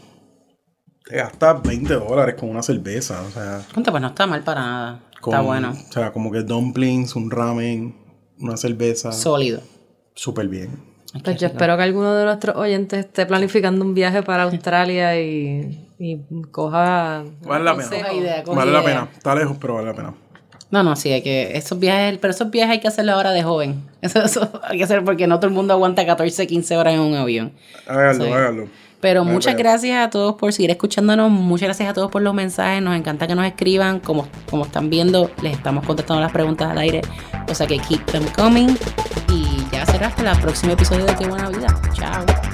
[SPEAKER 2] Te gastas 20 dólares con una cerveza. O sea,
[SPEAKER 1] Conta, Pues no está mal para nada.
[SPEAKER 2] con,
[SPEAKER 1] Está bueno.
[SPEAKER 2] O sea, como que dumplings, un ramen, una cerveza.
[SPEAKER 1] Sólido.
[SPEAKER 2] Súper bien.
[SPEAKER 3] Pues yo espero que alguno de nuestros oyentes esté planificando un viaje para (laughs) Australia y, y coja.
[SPEAKER 2] Vale la pena.
[SPEAKER 1] idea,
[SPEAKER 2] Vale la pena. Está lejos, pero vale la pena.
[SPEAKER 1] No, no, sí, hay que. Esos viajes, pero esos viajes hay que hacerlo ahora de joven. (laughs) Eso, eso hay que hacer porque no todo el mundo aguanta 14, 15 horas en un avión.
[SPEAKER 2] Hágalo,
[SPEAKER 1] Sí.
[SPEAKER 2] hágalo.
[SPEAKER 1] Pero muchas gracias a todos por seguir escuchándonos. Muchas gracias a todos por los mensajes. Nos encanta que nos escriban. Como, como están viendo, les estamos contestando las preguntas al aire. O sea que keep them coming. Y ya será hasta el próximo episodio de Qué Buena Vida. Chao.